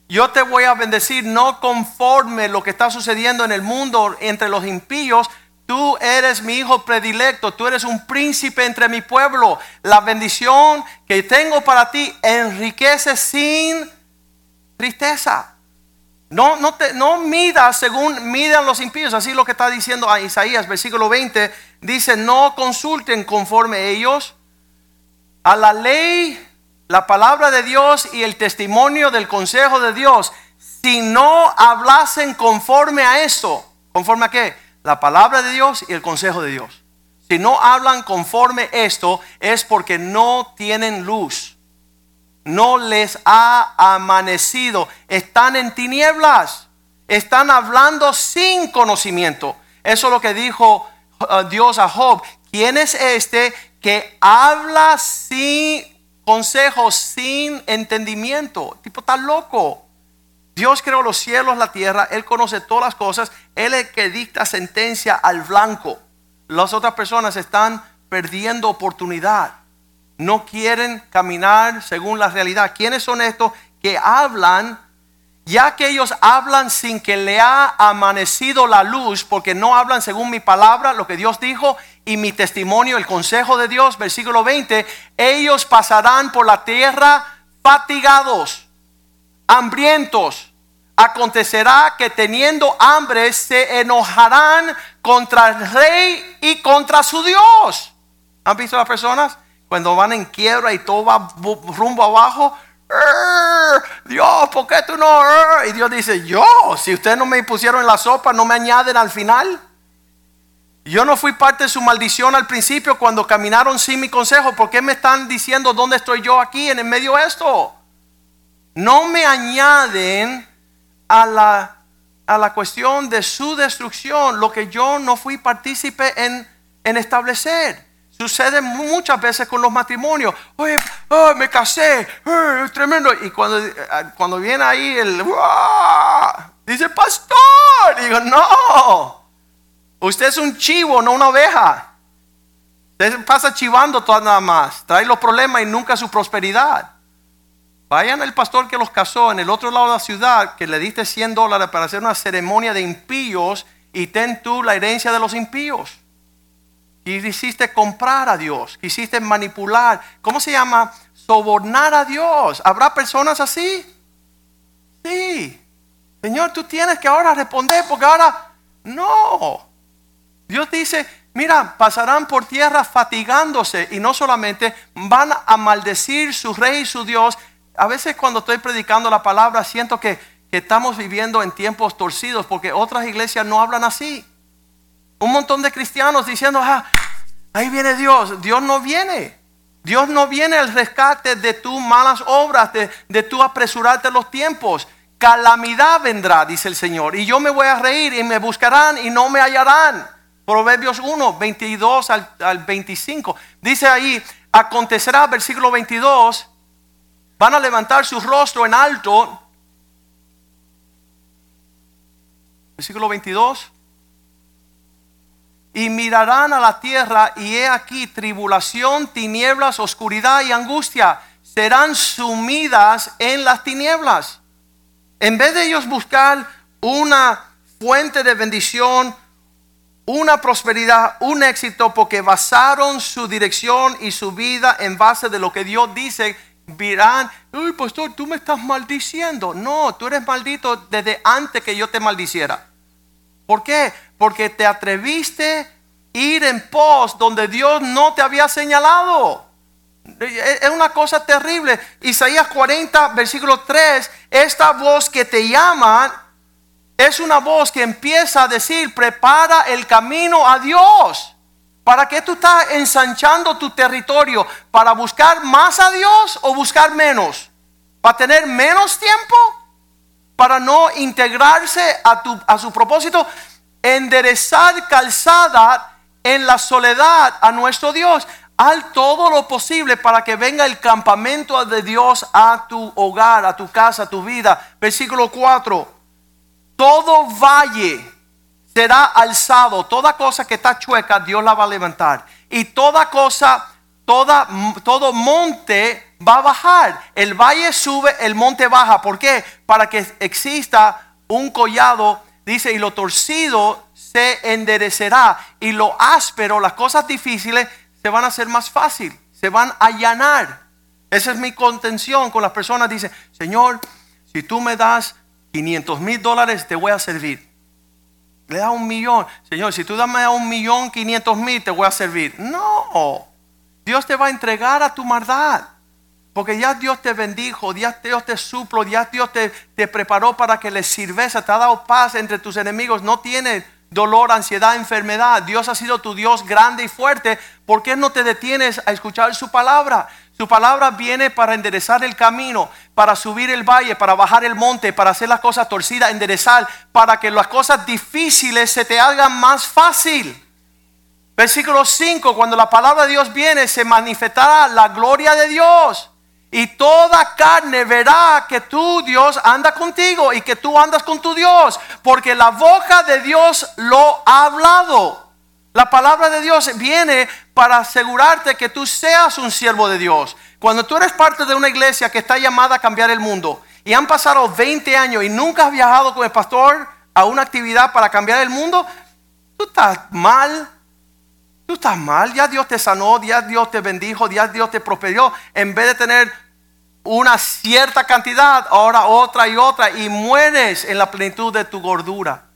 Yo te voy a bendecir no conforme lo que está sucediendo en el mundo entre los impíos. Tú eres mi hijo predilecto, tú eres un príncipe entre mi pueblo. La bendición que tengo para ti enriquece sin tristeza. No, no, te, no midas según midan los impíos. Así lo que está diciendo a Isaías, versículo 20. Dice, no consulten conforme ellos a la ley, la palabra de Dios y el testimonio del consejo de Dios, si no hablasen conforme a esto, conforme a qué? La palabra de Dios y el consejo de Dios. Si no hablan conforme esto es porque no tienen luz. No les ha amanecido. Están en tinieblas. Están hablando sin conocimiento. Eso es lo que dijo uh, Dios a Job. ¿Quién es este que habla sin consejo, sin entendimiento. tipo está loco. Dios creó los cielos, la tierra, Él conoce todas las cosas, Él es el que dicta sentencia al blanco. Las otras personas están perdiendo oportunidad. No quieren caminar según la realidad. ¿Quiénes son estos que hablan ya que ellos hablan sin que le ha amanecido la luz, porque no hablan según mi palabra, lo que Dios dijo, y mi testimonio, el consejo de Dios, versículo 20, ellos pasarán por la tierra fatigados, hambrientos. Acontecerá que teniendo hambre se enojarán contra el rey y contra su Dios. ¿Han visto las personas? Cuando van en quiebra y todo va rumbo abajo, Dios, ¿por qué tú no? Y Dios dice, yo, si ustedes no me pusieron en la sopa, no me añaden al final. Yo no fui parte de su maldición al principio cuando caminaron sin mi consejo. ¿Por qué me están diciendo dónde estoy yo aquí en el medio de esto? No me añaden a la, a la cuestión de su destrucción lo que yo no fui partícipe en, en establecer. Sucede muchas veces con los matrimonios. Oye, me casé, es tremendo. Y cuando, eh, cuando viene ahí el, dice, pastor, digo, no, usted es un chivo, no una oveja. Usted pasa chivando todo nada más. Trae los problemas y nunca su prosperidad. Vayan al pastor que los casó en el otro lado de la ciudad, que le diste 100 dólares para hacer una ceremonia de impíos y ten tú la herencia de los impíos. Quisiste comprar a Dios, quisiste manipular. ¿Cómo se llama? Sobornar a Dios. ¿Habrá personas así? Sí. Señor, tú tienes que ahora responder porque ahora no. Dios dice, mira, pasarán por tierra fatigándose y no solamente van a maldecir su rey y su Dios. A veces cuando estoy predicando la palabra siento que, que estamos viviendo en tiempos torcidos porque otras iglesias no hablan así. Un montón de cristianos diciendo, ah, ahí viene Dios. Dios no viene. Dios no viene al rescate de tus malas obras, de, de tu apresurarte los tiempos. Calamidad vendrá, dice el Señor. Y yo me voy a reír y me buscarán y no me hallarán. Proverbios 1, 22 al, al 25. Dice ahí, acontecerá, versículo 22, van a levantar su rostro en alto. Versículo 22 y mirarán a la tierra y he aquí tribulación, tinieblas, oscuridad y angustia. Serán sumidas en las tinieblas. En vez de ellos buscar una fuente de bendición, una prosperidad, un éxito, porque basaron su dirección y su vida en base de lo que Dios dice, dirán, uy, pastor, tú me estás maldiciendo. No, tú eres maldito desde antes que yo te maldiciera. ¿Por qué? Porque te atreviste a ir en pos donde Dios no te había señalado. Es una cosa terrible. Isaías 40, versículo 3, esta voz que te llama es una voz que empieza a decir, prepara el camino a Dios. ¿Para qué tú estás ensanchando tu territorio? ¿Para buscar más a Dios o buscar menos? ¿Para tener menos tiempo? para no integrarse a, tu, a su propósito, enderezar calzada en la soledad a nuestro Dios. Haz todo lo posible para que venga el campamento de Dios a tu hogar, a tu casa, a tu vida. Versículo 4. Todo valle será alzado, toda cosa que está chueca, Dios la va a levantar. Y toda cosa, toda, todo monte va a bajar. El valle sube, el monte baja. ¿Por qué? Para que exista un collado, dice, y lo torcido se enderecerá. Y lo áspero, las cosas difíciles, se van a hacer más fácil, se van a allanar. Esa es mi contención con las personas. Dice, Señor, si tú me das 500 mil dólares, te voy a servir. Le da un millón. Señor, si tú dame un millón 500 mil, te voy a servir. No. Dios te va a entregar a tu maldad. Porque ya Dios te bendijo, ya Dios te suplo, ya Dios te, te preparó para que le sirves, te ha dado paz entre tus enemigos. No tiene dolor, ansiedad, enfermedad. Dios ha sido tu Dios grande y fuerte. ¿Por qué no te detienes a escuchar su palabra? Su palabra viene para enderezar el camino, para subir el valle, para bajar el monte, para hacer las cosas torcidas, enderezar, para que las cosas difíciles se te hagan más fácil. Versículo 5, cuando la palabra de Dios viene, se manifestará la gloria de Dios. Y toda carne verá que tú, Dios, anda contigo y que tú andas con tu Dios. Porque la boca de Dios lo ha hablado. La palabra de Dios viene para asegurarte que tú seas un siervo de Dios. Cuando tú eres parte de una iglesia que está llamada a cambiar el mundo y han pasado 20 años y nunca has viajado con el pastor a una actividad para cambiar el mundo, tú estás mal. Tú estás mal, ya Dios te sanó, ya Dios te bendijo, ya Dios te prosperó. En vez de tener una cierta cantidad, ahora otra y otra, y mueres en la plenitud de tu gordura.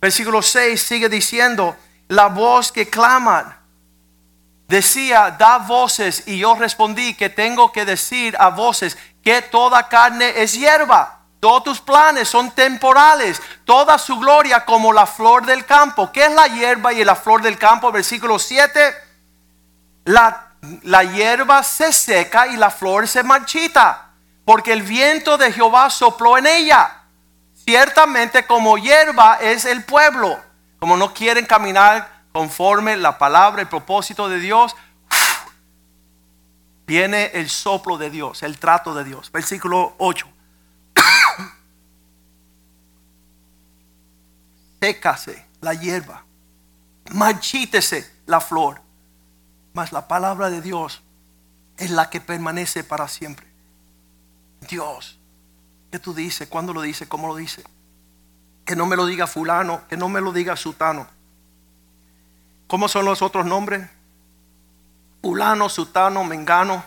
Versículo 6 sigue diciendo, la voz que claman. Decía, da voces, y yo respondí que tengo que decir a voces que toda carne es hierba. Todos tus planes son temporales. Toda su gloria como la flor del campo. ¿Qué es la hierba y la flor del campo? Versículo 7. La, la hierba se seca y la flor se marchita. Porque el viento de Jehová sopló en ella. Ciertamente como hierba es el pueblo. Como no quieren caminar conforme la palabra, el propósito de Dios, viene el soplo de Dios, el trato de Dios. Versículo 8. Sécase la hierba, marchítese la flor, mas la palabra de Dios es la que permanece para siempre. Dios, ¿qué tú dices? ¿Cuándo lo dice? ¿Cómo lo dice? Que no me lo diga fulano, que no me lo diga sutano. ¿Cómo son los otros nombres? Fulano, sutano, mengano,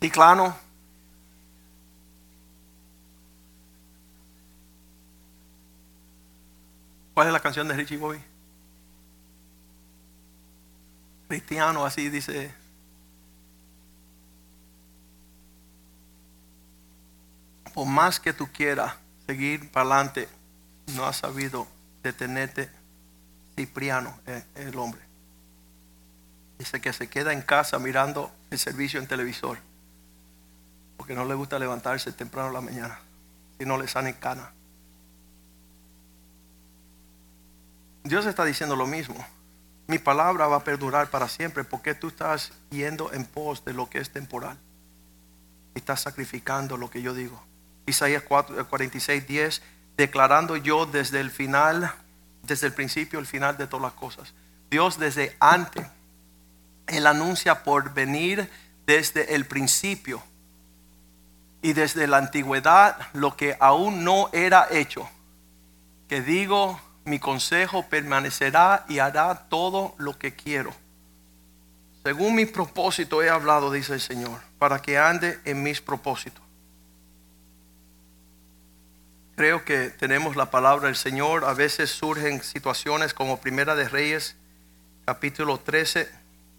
ciclano. ¿Cuál es la canción de Richie Boy? Cristiano, así dice. Por más que tú quieras seguir para adelante, no has sabido detenerte. Cipriano, el hombre. Dice que se queda en casa mirando el servicio en televisor. Porque no le gusta levantarse temprano en la mañana. Si no le sale cana. Dios está diciendo lo mismo. Mi palabra va a perdurar para siempre porque tú estás yendo en pos de lo que es temporal. Y estás sacrificando lo que yo digo. Isaías 4, 46, 10, declarando yo desde el final, desde el principio, el final de todas las cosas. Dios desde antes, Él anuncia por venir desde el principio y desde la antigüedad lo que aún no era hecho. Que digo mi consejo permanecerá y hará todo lo que quiero. Según mi propósito he hablado, dice el Señor, para que ande en mis propósitos. Creo que tenemos la palabra del Señor. A veces surgen situaciones como Primera de Reyes, capítulo 13,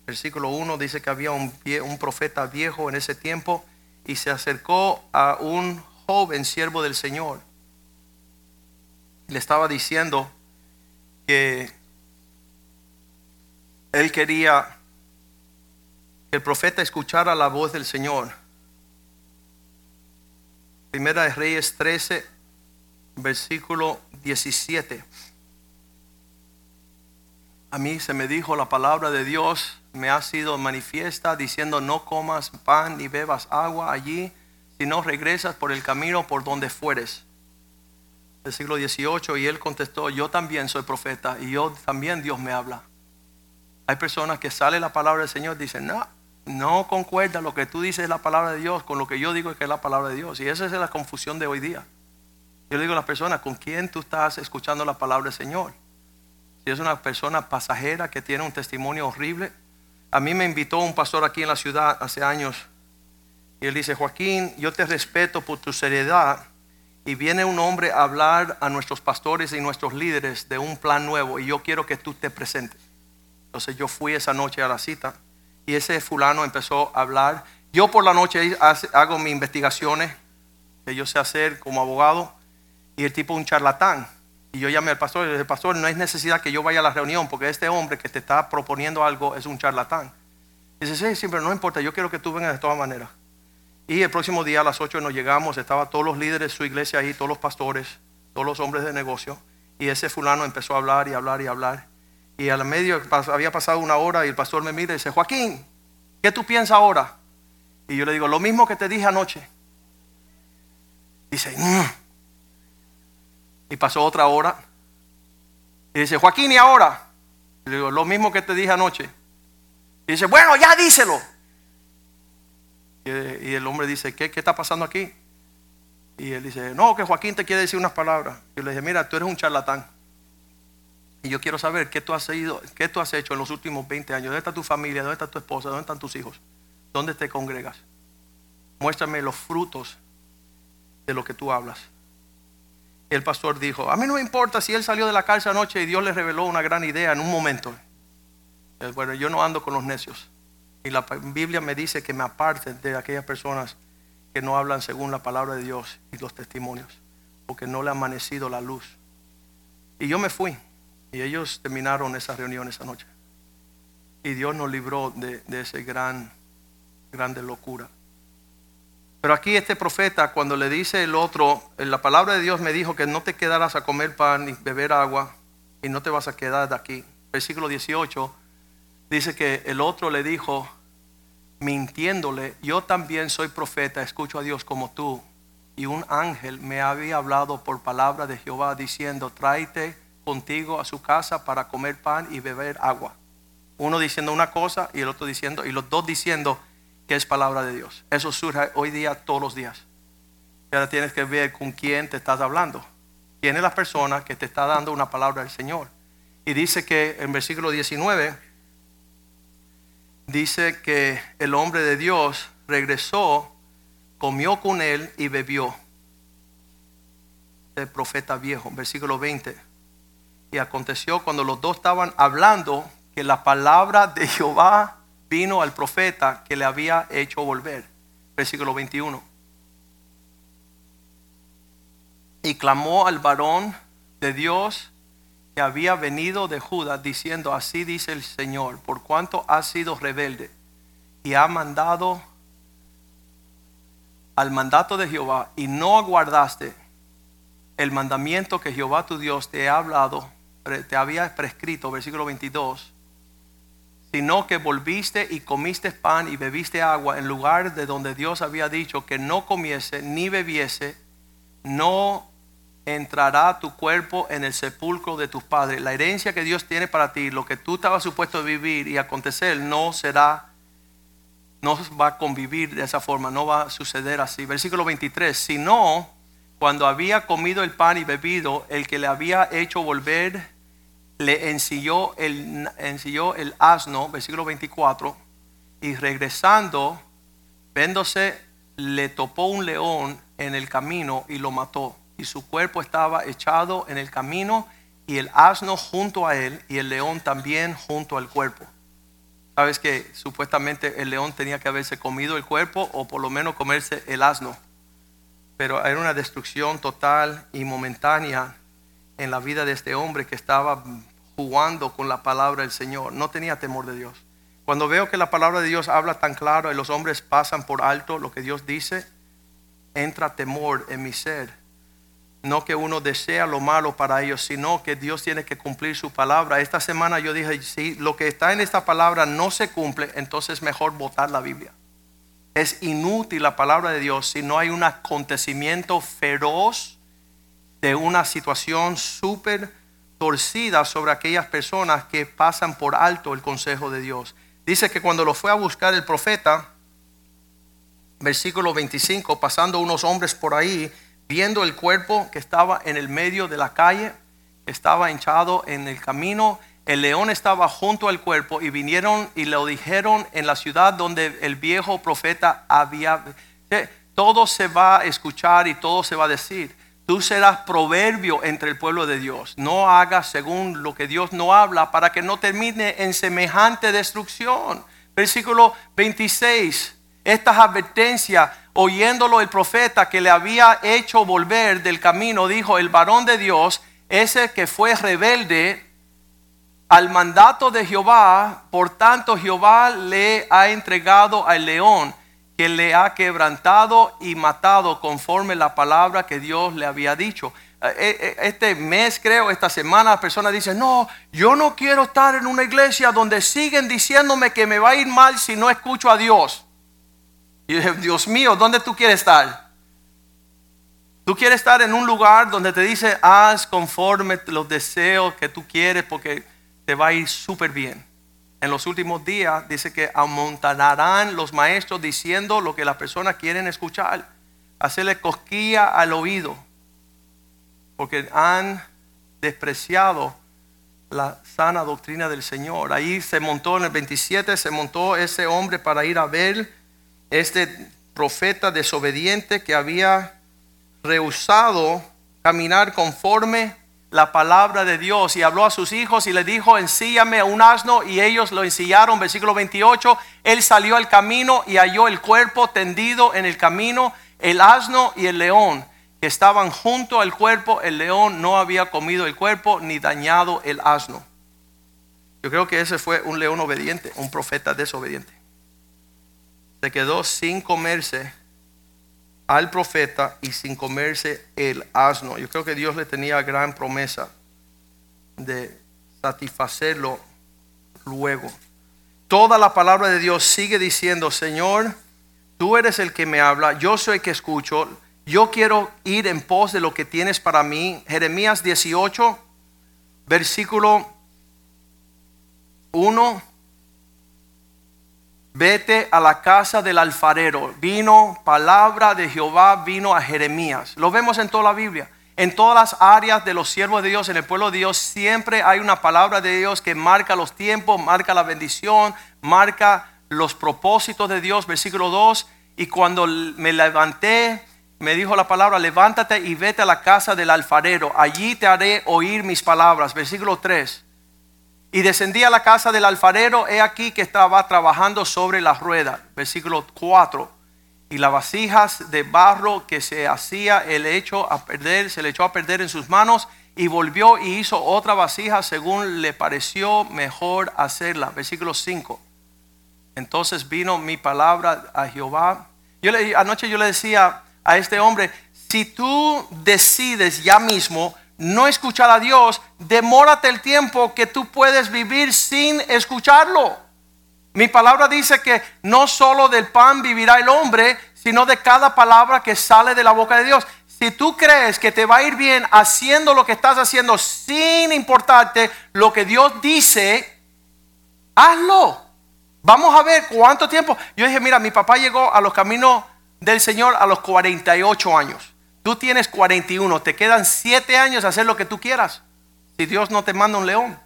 versículo 1, dice que había un, un profeta viejo en ese tiempo y se acercó a un joven siervo del Señor. Le estaba diciendo, que él quería que el profeta escuchara la voz del Señor. Primera de Reyes 13, versículo 17. A mí se me dijo la palabra de Dios, me ha sido manifiesta diciendo no comas pan ni bebas agua allí, si no regresas por el camino por donde fueres del siglo XVIII, y él contestó, yo también soy profeta y yo también Dios me habla. Hay personas que sale la palabra del Señor y dicen, no, no concuerda lo que tú dices es la palabra de Dios con lo que yo digo que es la palabra de Dios. Y esa es la confusión de hoy día. Yo digo a las personas, ¿con quién tú estás escuchando la palabra del Señor? Si es una persona pasajera que tiene un testimonio horrible. A mí me invitó un pastor aquí en la ciudad hace años y él dice, Joaquín, yo te respeto por tu seriedad, y viene un hombre a hablar a nuestros pastores y nuestros líderes de un plan nuevo y yo quiero que tú te presentes. Entonces yo fui esa noche a la cita y ese fulano empezó a hablar. Yo por la noche hago mis investigaciones que yo sé hacer como abogado y el tipo un charlatán. Y yo llamé al pastor y le dije, pastor, no hay necesidad que yo vaya a la reunión porque este hombre que te está proponiendo algo es un charlatán. Y dice, sí, sí, pero no importa, yo quiero que tú vengas de todas maneras. Y el próximo día a las 8 nos llegamos, estaban todos los líderes de su iglesia ahí, todos los pastores, todos los hombres de negocio. Y ese fulano empezó a hablar y hablar y hablar. Y a la medio había pasado una hora y el pastor me mira y dice, Joaquín, ¿qué tú piensas ahora? Y yo le digo, lo mismo que te dije anoche. Dice, mm". y pasó otra hora. Y dice, Joaquín, ¿y ahora? Y le digo, lo mismo que te dije anoche. Y dice, bueno, ya díselo. Y el hombre dice, ¿qué, ¿qué está pasando aquí? Y él dice, no, que Joaquín te quiere decir unas palabras. Y le dije, mira, tú eres un charlatán. Y yo quiero saber qué tú has, ido, qué tú has hecho en los últimos 20 años. ¿Dónde está tu familia? ¿Dónde está tu esposa? ¿Dónde están tus hijos? ¿Dónde te congregas? Muéstrame los frutos de lo que tú hablas. El pastor dijo, a mí no me importa si él salió de la cárcel anoche y Dios le reveló una gran idea en un momento. Bueno, yo no ando con los necios. Y la Biblia me dice que me aparte de aquellas personas que no hablan según la palabra de Dios y los testimonios, porque no le ha amanecido la luz. Y yo me fui, y ellos terminaron esa reunión esa noche. Y Dios nos libró de, de ese gran, grande locura. Pero aquí este profeta, cuando le dice el otro, la palabra de Dios me dijo que no te quedarás a comer pan ni beber agua y no te vas a quedar de aquí. Versículo 18 dice que el otro le dijo, mintiéndole, yo también soy profeta, escucho a Dios como tú. Y un ángel me había hablado por palabra de Jehová diciendo, tráete contigo a su casa para comer pan y beber agua. Uno diciendo una cosa y el otro diciendo, y los dos diciendo, que es palabra de Dios. Eso surge hoy día todos los días. Y ahora tienes que ver con quién te estás hablando. ¿Quién es la persona que te está dando una palabra del Señor? Y dice que en versículo 19, dice que el hombre de Dios regresó, comió con él y bebió. El profeta viejo, versículo 20. Y aconteció cuando los dos estaban hablando que la palabra de Jehová vino al profeta que le había hecho volver. Versículo 21. Y clamó al varón de Dios había venido de Judá, diciendo, así dice el Señor, por cuanto has sido rebelde y ha mandado al mandato de Jehová y no aguardaste el mandamiento que Jehová tu Dios te ha hablado, te había prescrito, versículo 22 sino que volviste y comiste pan y bebiste agua en lugar de donde Dios había dicho que no comiese ni bebiese, no entrará tu cuerpo en el sepulcro de tus padres. La herencia que Dios tiene para ti, lo que tú estabas supuesto vivir y acontecer, no será, no va a convivir de esa forma, no va a suceder así. Versículo 23, sino cuando había comido el pan y bebido, el que le había hecho volver le ensilló el, ensilló el asno, versículo 24, y regresando, véndose, le topó un león en el camino y lo mató. Y su cuerpo estaba echado en el camino y el asno junto a él y el león también junto al cuerpo. Sabes que supuestamente el león tenía que haberse comido el cuerpo o por lo menos comerse el asno. Pero era una destrucción total y momentánea en la vida de este hombre que estaba jugando con la palabra del Señor. No tenía temor de Dios. Cuando veo que la palabra de Dios habla tan claro y los hombres pasan por alto lo que Dios dice, entra temor en mi ser. No que uno desea lo malo para ellos, sino que Dios tiene que cumplir su palabra. Esta semana yo dije, si lo que está en esta palabra no se cumple, entonces mejor votar la Biblia. Es inútil la palabra de Dios si no hay un acontecimiento feroz de una situación súper torcida sobre aquellas personas que pasan por alto el consejo de Dios. Dice que cuando lo fue a buscar el profeta, versículo 25, pasando unos hombres por ahí, viendo el cuerpo que estaba en el medio de la calle, estaba hinchado en el camino, el león estaba junto al cuerpo y vinieron y lo dijeron en la ciudad donde el viejo profeta había... Todo se va a escuchar y todo se va a decir. Tú serás proverbio entre el pueblo de Dios. No hagas según lo que Dios no habla para que no termine en semejante destrucción. Versículo 26. Estas advertencias, oyéndolo el profeta que le había hecho volver del camino, dijo, el varón de Dios, ese que fue rebelde al mandato de Jehová, por tanto Jehová le ha entregado al león que le ha quebrantado y matado conforme la palabra que Dios le había dicho. Eh, eh, este mes, creo, esta semana, las personas dicen, no, yo no quiero estar en una iglesia donde siguen diciéndome que me va a ir mal si no escucho a Dios. Dios mío, ¿dónde tú quieres estar? Tú quieres estar en un lugar donde te dice, haz conforme los deseos que tú quieres porque te va a ir súper bien en los últimos días dice que amontonarán los maestros diciendo lo que las personas quieren escuchar, hacerle cosquilla al oído, porque han despreciado la sana doctrina del Señor. Ahí se montó en el 27, se montó ese hombre para ir a ver este profeta desobediente que había rehusado caminar conforme la palabra de Dios y habló a sus hijos y le dijo, ensíllame un asno y ellos lo ensillaron, versículo 28, él salió al camino y halló el cuerpo tendido en el camino, el asno y el león que estaban junto al cuerpo, el león no había comido el cuerpo ni dañado el asno. Yo creo que ese fue un león obediente, un profeta desobediente. Se quedó sin comerse al profeta y sin comerse el asno. Yo creo que Dios le tenía gran promesa de satisfacerlo luego. Toda la palabra de Dios sigue diciendo, Señor, tú eres el que me habla, yo soy el que escucho, yo quiero ir en pos de lo que tienes para mí. Jeremías 18, versículo 1 vete a la casa del alfarero. Vino palabra de Jehová, vino a Jeremías. Lo vemos en toda la Biblia. En todas las áreas de los siervos de Dios, en el pueblo de Dios, siempre hay una palabra de Dios que marca los tiempos, marca la bendición, marca los propósitos de Dios. Versículo 2. Y cuando me levanté, me dijo la palabra, levántate y vete a la casa del alfarero. Allí te haré oír mis palabras. Versículo 3. Y descendí a la casa del alfarero, he aquí que estaba trabajando sobre la rueda. Versículo 4. Y las vasijas de barro que se hacía el hecho a perder, se le echó a perder en sus manos y volvió y hizo otra vasija según le pareció mejor hacerla. Versículo 5. Entonces vino mi palabra a Jehová. Yo anoche yo le decía a este hombre, si tú decides ya mismo no escuchar a Dios, demórate el tiempo que tú puedes vivir sin escucharlo. Mi palabra dice que no solo del pan vivirá el hombre, sino de cada palabra que sale de la boca de Dios. Si tú crees que te va a ir bien haciendo lo que estás haciendo sin importarte lo que Dios dice, hazlo. Vamos a ver cuánto tiempo. Yo dije, mira, mi papá llegó a los caminos del Señor a los 48 años. Tú tienes 41, te quedan 7 años hacer lo que tú quieras. Si Dios no te manda un león.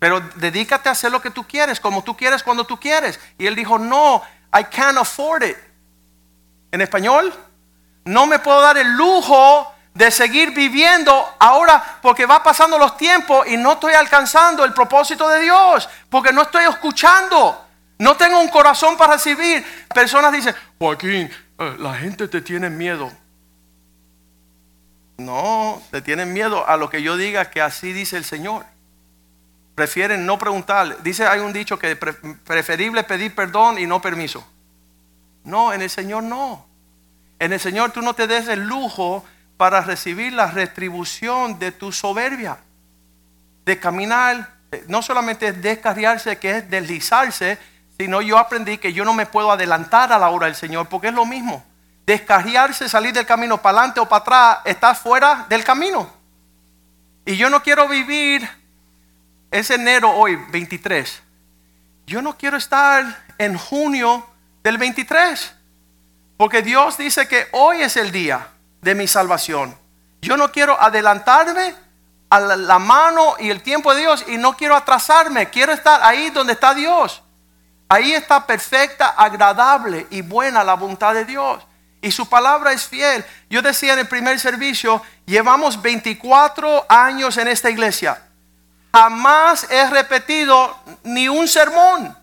Pero dedícate a hacer lo que tú quieres, como tú quieres, cuando tú quieres. Y él dijo, no, I can't afford it. En español, no me puedo dar el lujo de seguir viviendo ahora porque va pasando los tiempos y no estoy alcanzando el propósito de Dios, porque no estoy escuchando. No tengo un corazón para recibir. Personas dicen, Joaquín, eh, la gente te tiene miedo. No, te tienen miedo a lo que yo diga que así dice el Señor. Prefieren no preguntar. Dice, hay un dicho que es preferible pedir perdón y no permiso. No, en el Señor no. En el Señor tú no te des el lujo para recibir la retribución de tu soberbia. De caminar, no solamente es descarriarse, que es deslizarse, sino yo aprendí que yo no me puedo adelantar a la hora del Señor, porque es lo mismo. Descarriarse, salir del camino para adelante o para atrás, estás fuera del camino. Y yo no quiero vivir, es enero hoy, 23. Yo no quiero estar en junio del 23, porque Dios dice que hoy es el día de mi salvación. Yo no quiero adelantarme a la mano y el tiempo de Dios y no quiero atrasarme, quiero estar ahí donde está Dios. Ahí está perfecta, agradable y buena la voluntad de Dios. Y su palabra es fiel. Yo decía en el primer servicio, llevamos 24 años en esta iglesia. Jamás he repetido ni un sermón.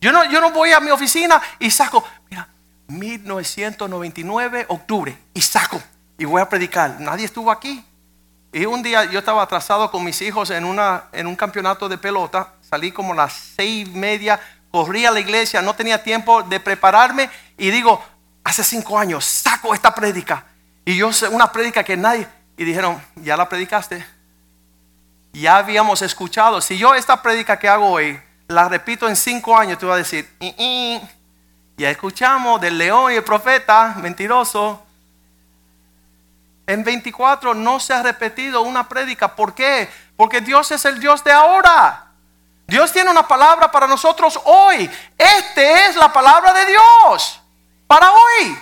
Yo no, yo no voy a mi oficina y saco, mira, 1999, octubre, y saco, y voy a predicar. Nadie estuvo aquí. Y un día yo estaba atrasado con mis hijos en, una, en un campeonato de pelota salí como las seis y media, corrí a la iglesia, no tenía tiempo de prepararme y digo, hace cinco años saco esta prédica. Y yo sé una prédica que nadie, y dijeron, ya la predicaste. Ya habíamos escuchado. Si yo esta prédica que hago hoy, la repito en cinco años, tú vas a decir, ya escuchamos del león y el profeta, mentiroso. En 24 no se ha repetido una prédica. ¿Por qué? Porque Dios es el Dios de ahora. Dios tiene una palabra para nosotros hoy. Esta es la palabra de Dios para hoy.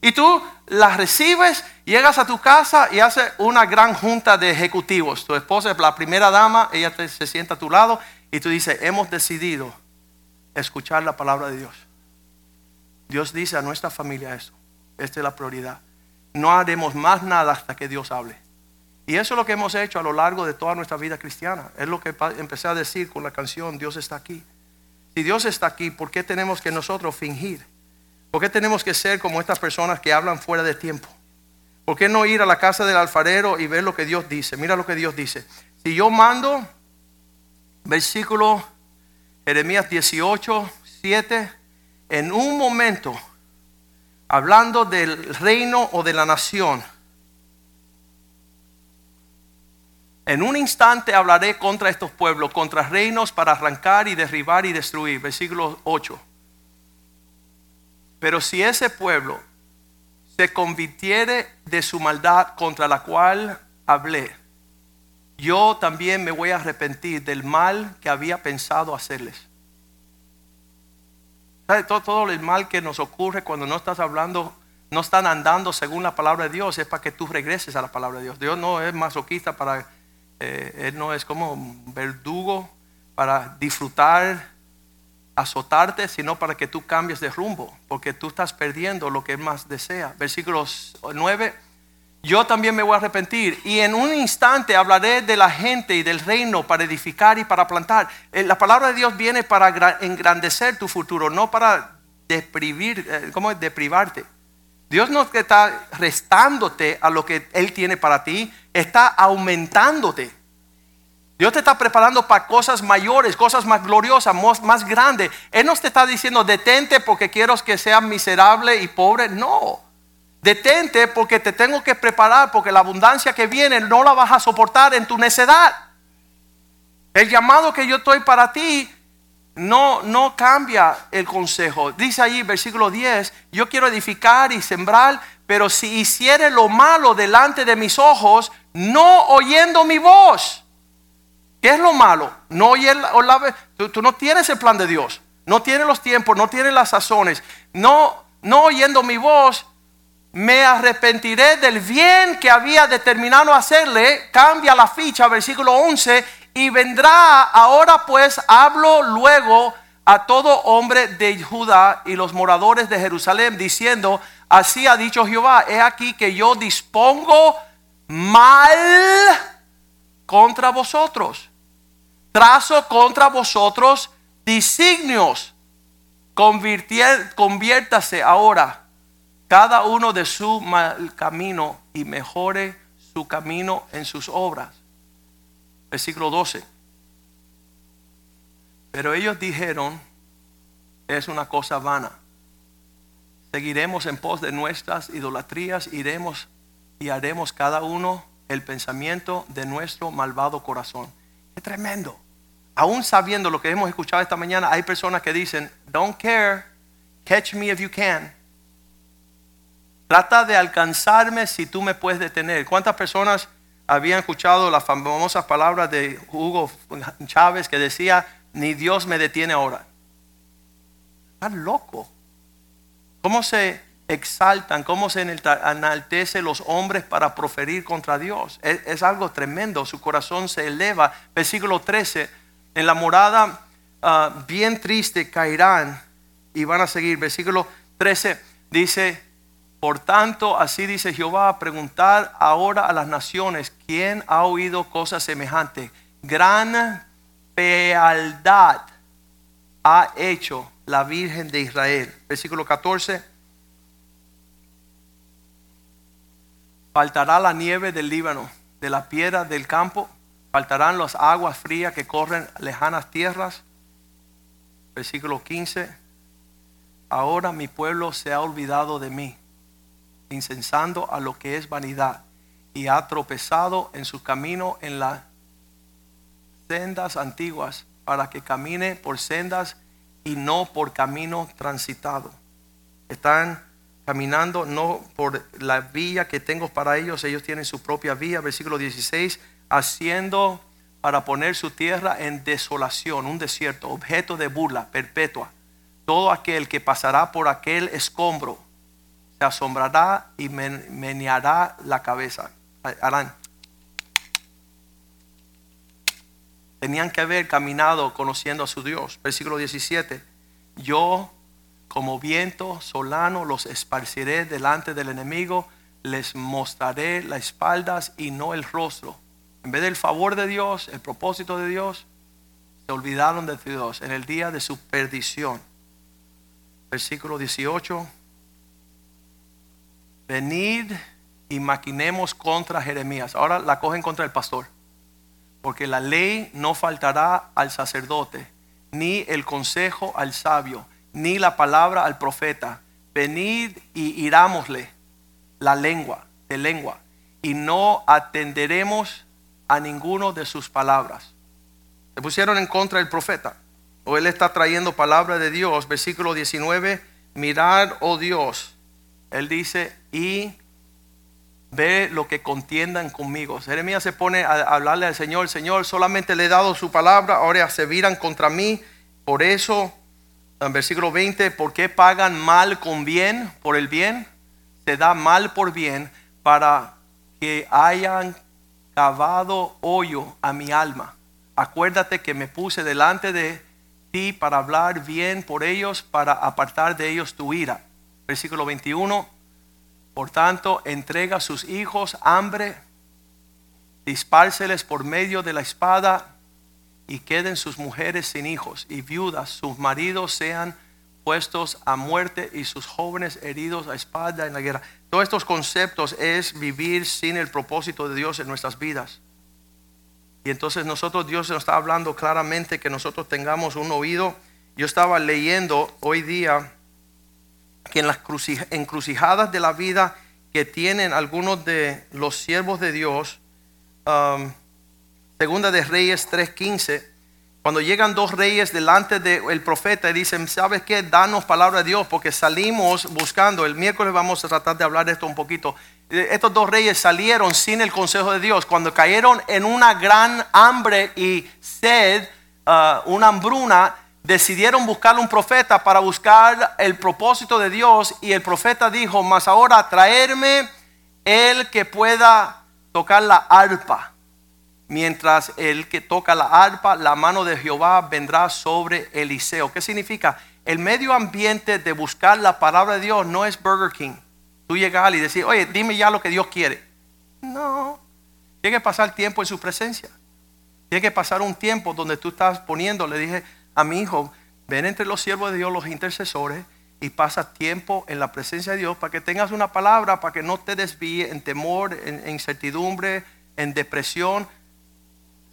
Y tú la recibes, llegas a tu casa y haces una gran junta de ejecutivos. Tu esposa es la primera dama, ella se sienta a tu lado y tú dices, hemos decidido escuchar la palabra de Dios. Dios dice a nuestra familia eso. Esta es la prioridad. No haremos más nada hasta que Dios hable. Y eso es lo que hemos hecho a lo largo de toda nuestra vida cristiana. Es lo que empecé a decir con la canción Dios está aquí. Si Dios está aquí, ¿por qué tenemos que nosotros fingir? ¿Por qué tenemos que ser como estas personas que hablan fuera de tiempo? ¿Por qué no ir a la casa del alfarero y ver lo que Dios dice? Mira lo que Dios dice. Si yo mando, versículo Jeremías 18, 7, en un momento, hablando del reino o de la nación, en un instante hablaré contra estos pueblos, contra reinos para arrancar y derribar y destruir. Versículo 8. Pero si ese pueblo se convirtiere de su maldad contra la cual hablé, yo también me voy a arrepentir del mal que había pensado hacerles. ¿Sabe? Todo, todo el mal que nos ocurre cuando no estás hablando, no están andando según la palabra de Dios, es para que tú regreses a la palabra de Dios. Dios no es masoquista para, eh, Él no es como un verdugo para disfrutar, azotarte, sino para que tú cambies de rumbo, porque tú estás perdiendo lo que más desea. Versículos 9. Yo también me voy a arrepentir y en un instante hablaré de la gente y del reino para edificar y para plantar. Eh, La palabra de Dios viene para gra- engrandecer tu futuro, no para deprivir, eh, ¿cómo es? deprivarte. Dios no está restándote a lo que Él tiene para ti, está aumentándote. Dios te está preparando para cosas mayores, cosas más gloriosas, más, grandes. Él no te está diciendo detente porque quiero que seas miserable y pobre. No. Detente porque te tengo que preparar porque la abundancia que viene no la vas a soportar en tu necedad. El llamado que yo estoy para ti no, no cambia el consejo. Dice allí, versículo 10, yo quiero edificar y sembrar, pero si hiciere lo malo delante de mis ojos, no oyendo mi voz. ¿Qué es lo malo? No oyer la- tú no tienes el plan de Dios, no tienes los tiempos, no tienes las sazones, no, no oyendo mi voz, me arrepentiré del bien que había determinado hacerle. Cambia la ficha, versículo 11, y vendrá, ahora pues hablo luego a todo hombre de Judá y los moradores de Jerusalén, diciendo, así ha dicho Jehová, he aquí que yo dispongo mal contra vosotros. Trazo contra vosotros designios. Conviértase ahora cada uno de su mal camino y mejore su camino en sus obras. Versículo 12. Pero ellos dijeron, es una cosa vana. Seguiremos en pos de nuestras idolatrías, iremos y haremos cada uno el pensamiento de nuestro malvado corazón. Es tremendo. Aún sabiendo lo que hemos escuchado esta mañana, hay personas que dicen, don't care, catch me if you can. Trata de alcanzarme si tú me puedes detener. ¿Cuántas personas habían escuchado las famosas palabras de Hugo Chávez que decía, ni Dios me detiene ahora? Estás loco. ¿Cómo se exaltan, cómo se enaltece los hombres para proferir contra Dios? Es, es algo tremendo, su corazón se eleva. Versículo 13, en la morada ah, bien triste caerán y van a seguir. Versículo 13 dice, por tanto, así dice Jehová, preguntar ahora a las naciones, ¿quién ha oído cosas semejantes? Gran fealdad ha hecho la Virgen de Israel. Versículo 14. Faltará la nieve del Líbano, de la piedra del campo, faltarán las aguas frías que corren lejanas tierras. Versículo 15. Ahora mi pueblo se ha olvidado de mí, incensando a lo que es vanidad, y ha tropezado en su camino en las sendas antiguas, para que camine por sendas y no por camino transitado. Están caminando no por la vía que tengo para ellos, ellos tienen su propia vía, versículo 16, haciendo para poner su tierra en desolación, un desierto, objeto de burla perpetua. Todo aquel que pasará por aquel escombro se asombrará y men- meneará la cabeza. Harán. Tenían que haber caminado conociendo a su Dios. Versículo 17. Yo como viento solano los esparciré delante del enemigo, les mostraré las espaldas y no el rostro. En vez del favor de Dios, el propósito de Dios, se olvidaron de Dios en el día de su perdición. Versículo 18. Venid y maquinemos contra Jeremías. Ahora la cogen contra el pastor. Porque la ley no faltará al sacerdote, ni el consejo al sabio, ni la palabra al profeta. Venid y irámosle la lengua, de lengua, y no atenderemos a ninguno de sus palabras. Se pusieron en contra del profeta. O él está trayendo palabra de Dios. Versículo 19. Mirad, oh Dios. Él dice, y ve lo que contiendan conmigo. Jeremías se pone a hablarle al Señor. Señor, solamente le he dado su palabra. Ahora se viran contra mí. Por eso, en versículo 20, ¿por qué pagan mal con bien por el bien? Se da mal por bien para que hayan cavado hoyo a mi alma. Acuérdate que me puse delante de ti para hablar bien por ellos, para apartar de ellos tu ira. Versículo 21. Por tanto, entrega a sus hijos hambre, dispárseles por medio de la espada y queden sus mujeres sin hijos y viudas, sus maridos sean puestos a muerte y sus jóvenes heridos a espada en la guerra. Todos estos conceptos es vivir sin el propósito de Dios en nuestras vidas. Y entonces nosotros, Dios nos está hablando claramente que nosotros tengamos un oído. Yo estaba leyendo hoy día que en las encrucijadas de la vida que tienen algunos de los siervos de Dios, um, segunda de Reyes 3.15, cuando llegan dos reyes delante del profeta y dicen, ¿sabes qué? Danos palabra de Dios porque salimos buscando. El miércoles vamos a tratar de hablar de esto un poquito. Eh, estos dos reyes salieron sin el consejo de Dios. Cuando cayeron en una gran hambre y sed, uh, una hambruna, decidieron buscar un profeta para buscar el propósito de Dios. Y el profeta dijo, más ahora traerme el que pueda tocar la arpa mientras el que toca la arpa, la mano de Jehová vendrá sobre Eliseo. ¿Qué significa? El medio ambiente de buscar la palabra de Dios no es Burger King. Tú llegas y decir, oye, dime ya lo que Dios quiere. No. Tiene que pasar tiempo en su presencia. Tiene que pasar un tiempo donde tú estás poniendo, le dije a mi hijo, ven entre los siervos de Dios, los intercesores, y pasa tiempo en la presencia de Dios para que tengas una palabra, para que no te desvíe en temor, en incertidumbre, en depresión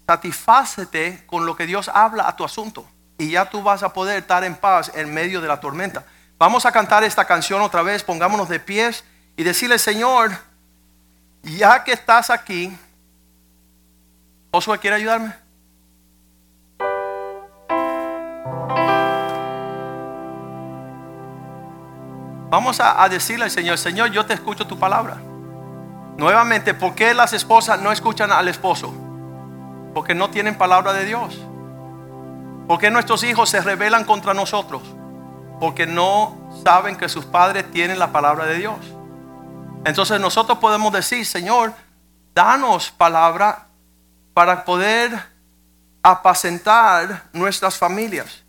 satisfácete con lo que Dios habla a tu asunto y ya tú vas a poder estar en paz en medio de la tormenta. Vamos a cantar esta canción otra vez, pongámonos de pies y decirle, Señor, ya que estás aquí, Josué, ¿quiere ayudarme? Vamos a, a, decirle al Señor, Señor, yo te escucho tu palabra. Nuevamente, ¿por qué las esposas no escuchan al esposo? Porque no tienen palabra de Dios. Porque nuestros hijos se rebelan contra nosotros. Porque no saben que sus padres tienen la palabra de Dios. Entonces nosotros podemos decir, Señor, danos palabra para poder apacentar nuestras familias.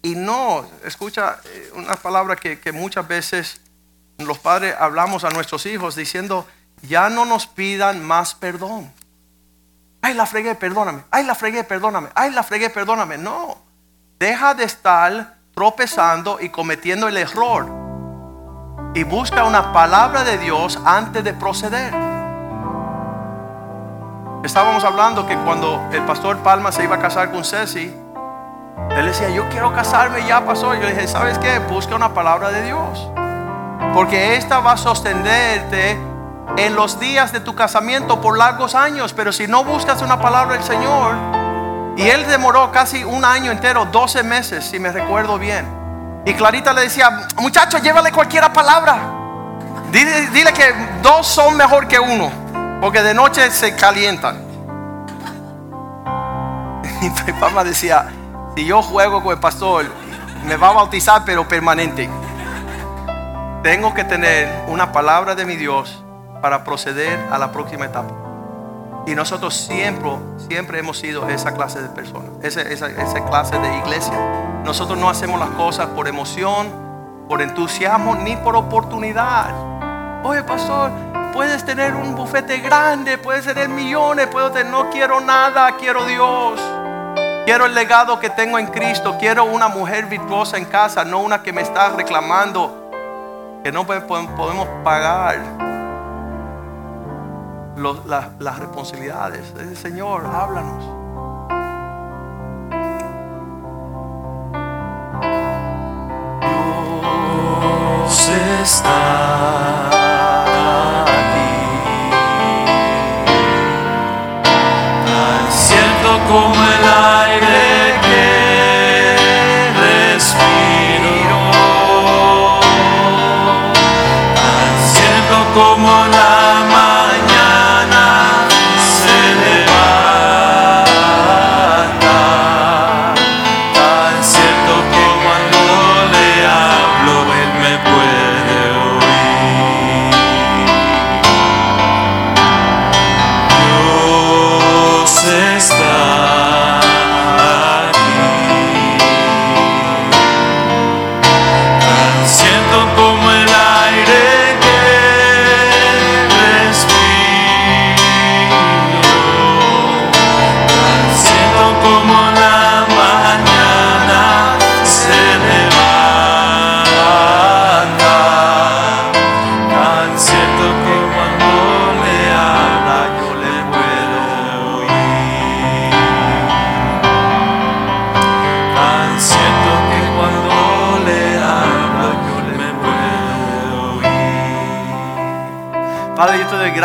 Y no, escucha eh, una palabra que, que muchas veces los padres hablamos a nuestros hijos diciendo, ya no nos pidan más perdón. Ay, la fregué, perdóname. Ay, la fregué, perdóname. Ay, la fregué, perdóname. No. Deja de estar tropezando y cometiendo el error. Y busca una palabra de Dios antes de proceder. Estábamos hablando que cuando el pastor Palma se iba a casar con Ceci, él decía, yo quiero casarme, ya pasó. Yo le dije, ¿sabes qué? Busca una palabra de Dios. Porque esta va a sostenerte en los días de tu casamiento por largos años, pero si no buscas una palabra del Señor, y él demoró casi un año entero, 12 meses, si me recuerdo bien. Y Clarita le decía, muchacho, llévale cualquiera palabra. Dile, que dos son mejor que uno, porque de noche se calientan. Y papá decía, si yo juego con el pastor, me va a bautizar, pero permanente. Tengo que tener una palabra de mi Dios para proceder a la próxima etapa. Y nosotros siempre, siempre hemos sido esa clase de personas, esa, esa, esa clase de iglesia. Nosotros no hacemos las cosas por emoción, por entusiasmo, ni por oportunidad. Oye, pastor, puedes tener un bufete grande, puedes tener millones, puedo tener, no quiero nada, quiero Dios. Quiero el legado que tengo en Cristo, quiero una mujer virtuosa en casa, no una que me está reclamando que no podemos pagar las responsabilidades. Señor, háblanos. Dios está. como el aire que respiro, siento como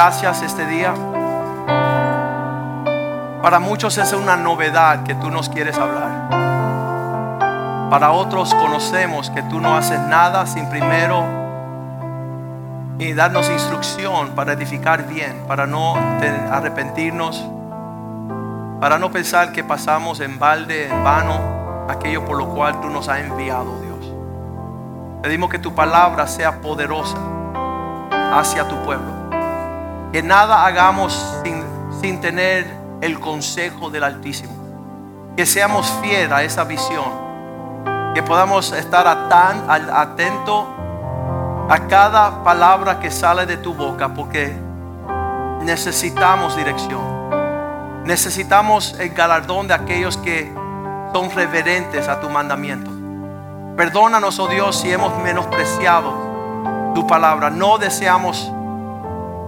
gracias este día. Para muchos es una novedad que tú nos quieres hablar. Para otros conocemos que tú no haces nada sin primero y darnos instrucción para edificar bien, para no arrepentirnos, para no pensar que pasamos en balde, en vano, aquello por lo cual tú nos has enviado, Dios. Pedimos que tu palabra sea poderosa hacia tu pueblo. Que nada hagamos sin, sin tener el consejo del Altísimo. Que seamos fieles a esa visión. Que podamos estar tan al- atento a cada palabra que sale de tu boca porque necesitamos dirección. Necesitamos el galardón de aquellos que son reverentes a tu mandamiento. Perdónanos, oh Dios, si hemos menospreciado tu palabra. No deseamos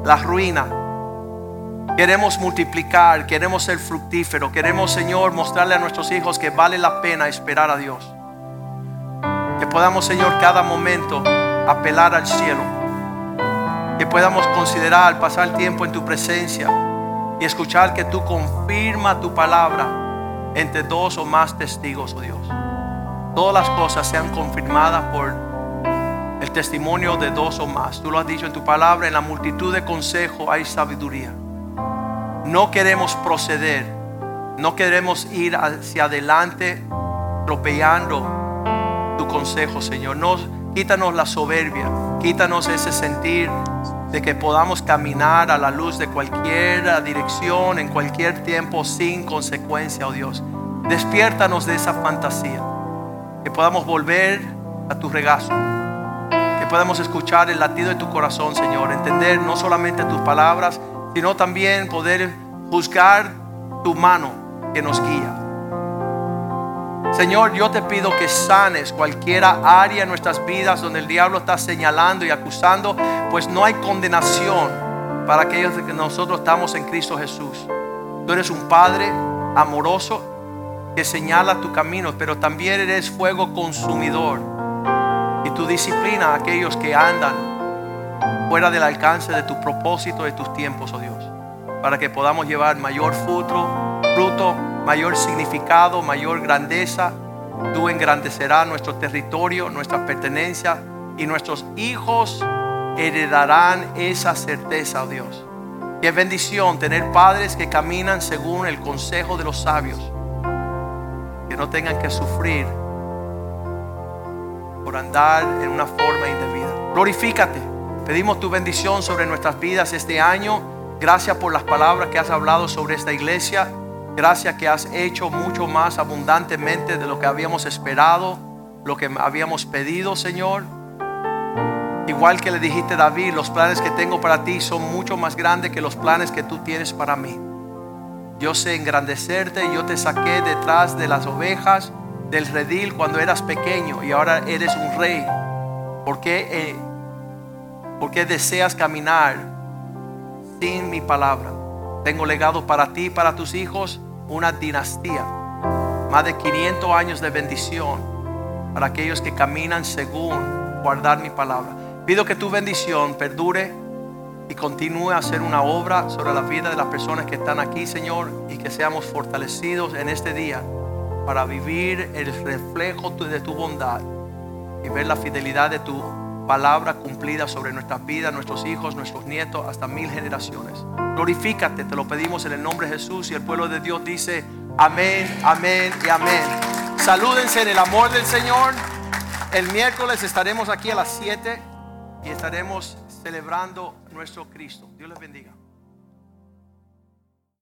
la ruina. Queremos multiplicar, queremos ser fructíferos. Queremos, Señor, mostrarle a nuestros hijos que vale la pena esperar a Dios. Que podamos, Señor, cada momento apelar al cielo. Que podamos considerar pasar tiempo en tu presencia y escuchar que tú confirma tu palabra entre dos o más testigos, oh Dios. Todas las cosas sean confirmadas por el testimonio de dos o más. Tú lo has dicho en tu palabra, en la multitud de consejos hay sabiduría. No queremos proceder, no queremos ir hacia adelante atropellando tu consejo, Señor. No, quítanos la soberbia, quítanos ese sentir de que podamos caminar a la luz de cualquier dirección, en cualquier tiempo, sin consecuencia, oh Dios. Despiértanos de esa fantasía, que podamos volver a tu regazo que podamos escuchar el latido de tu corazón, Señor, entender no solamente tus palabras, sino también poder juzgar tu mano que nos guía. Señor, yo te pido que sanes cualquiera área en nuestras vidas donde el diablo está señalando y acusando, pues no hay condenación para aquellos de que nosotros estamos en Cristo Jesús. Tú eres un Padre amoroso que señala tu camino, pero también eres fuego consumidor y tu disciplina a aquellos que andan fuera del alcance de tu propósito, de tus tiempos, oh Dios, para que podamos llevar mayor fruto, fruto, mayor significado, mayor grandeza. Tú engrandecerás nuestro territorio, nuestra pertenencia y nuestros hijos heredarán esa certeza, oh Dios. Qué bendición tener padres que caminan según el consejo de los sabios, que no tengan que sufrir por andar en una forma indebida. Glorifícate. Pedimos tu bendición sobre nuestras vidas este año. Gracias por las palabras que has hablado sobre esta iglesia. Gracias que has hecho mucho más abundantemente de lo que habíamos esperado, lo que habíamos pedido, Señor. Igual que le dijiste a David, los planes que tengo para ti son mucho más grandes que los planes que tú tienes para mí. Yo sé engrandecerte, yo te saqué detrás de las ovejas del redil cuando eras pequeño y ahora eres un rey. ¿Por qué, eh, por qué deseas caminar sin mi palabra? Tengo legado para ti y para tus hijos, una dinastía. Más de 500 años de bendición para aquellos que caminan según guardar mi palabra. Pido que tu bendición perdure y continúe a hacer una obra sobre la vida de las personas que están aquí, Señor, y que seamos fortalecidos en este día para vivir el reflejo de tu bondad y ver la fidelidad de tu palabra cumplida sobre nuestras vidas, nuestros hijos, nuestros nietos, hasta mil generaciones. Glorifícate, te lo pedimos en el nombre de Jesús y el pueblo de Dios dice amén, amén y amén. Salúdense en el amor del Señor. El miércoles estaremos aquí a las 7 y estaremos celebrando nuestro Cristo. Dios les bendiga.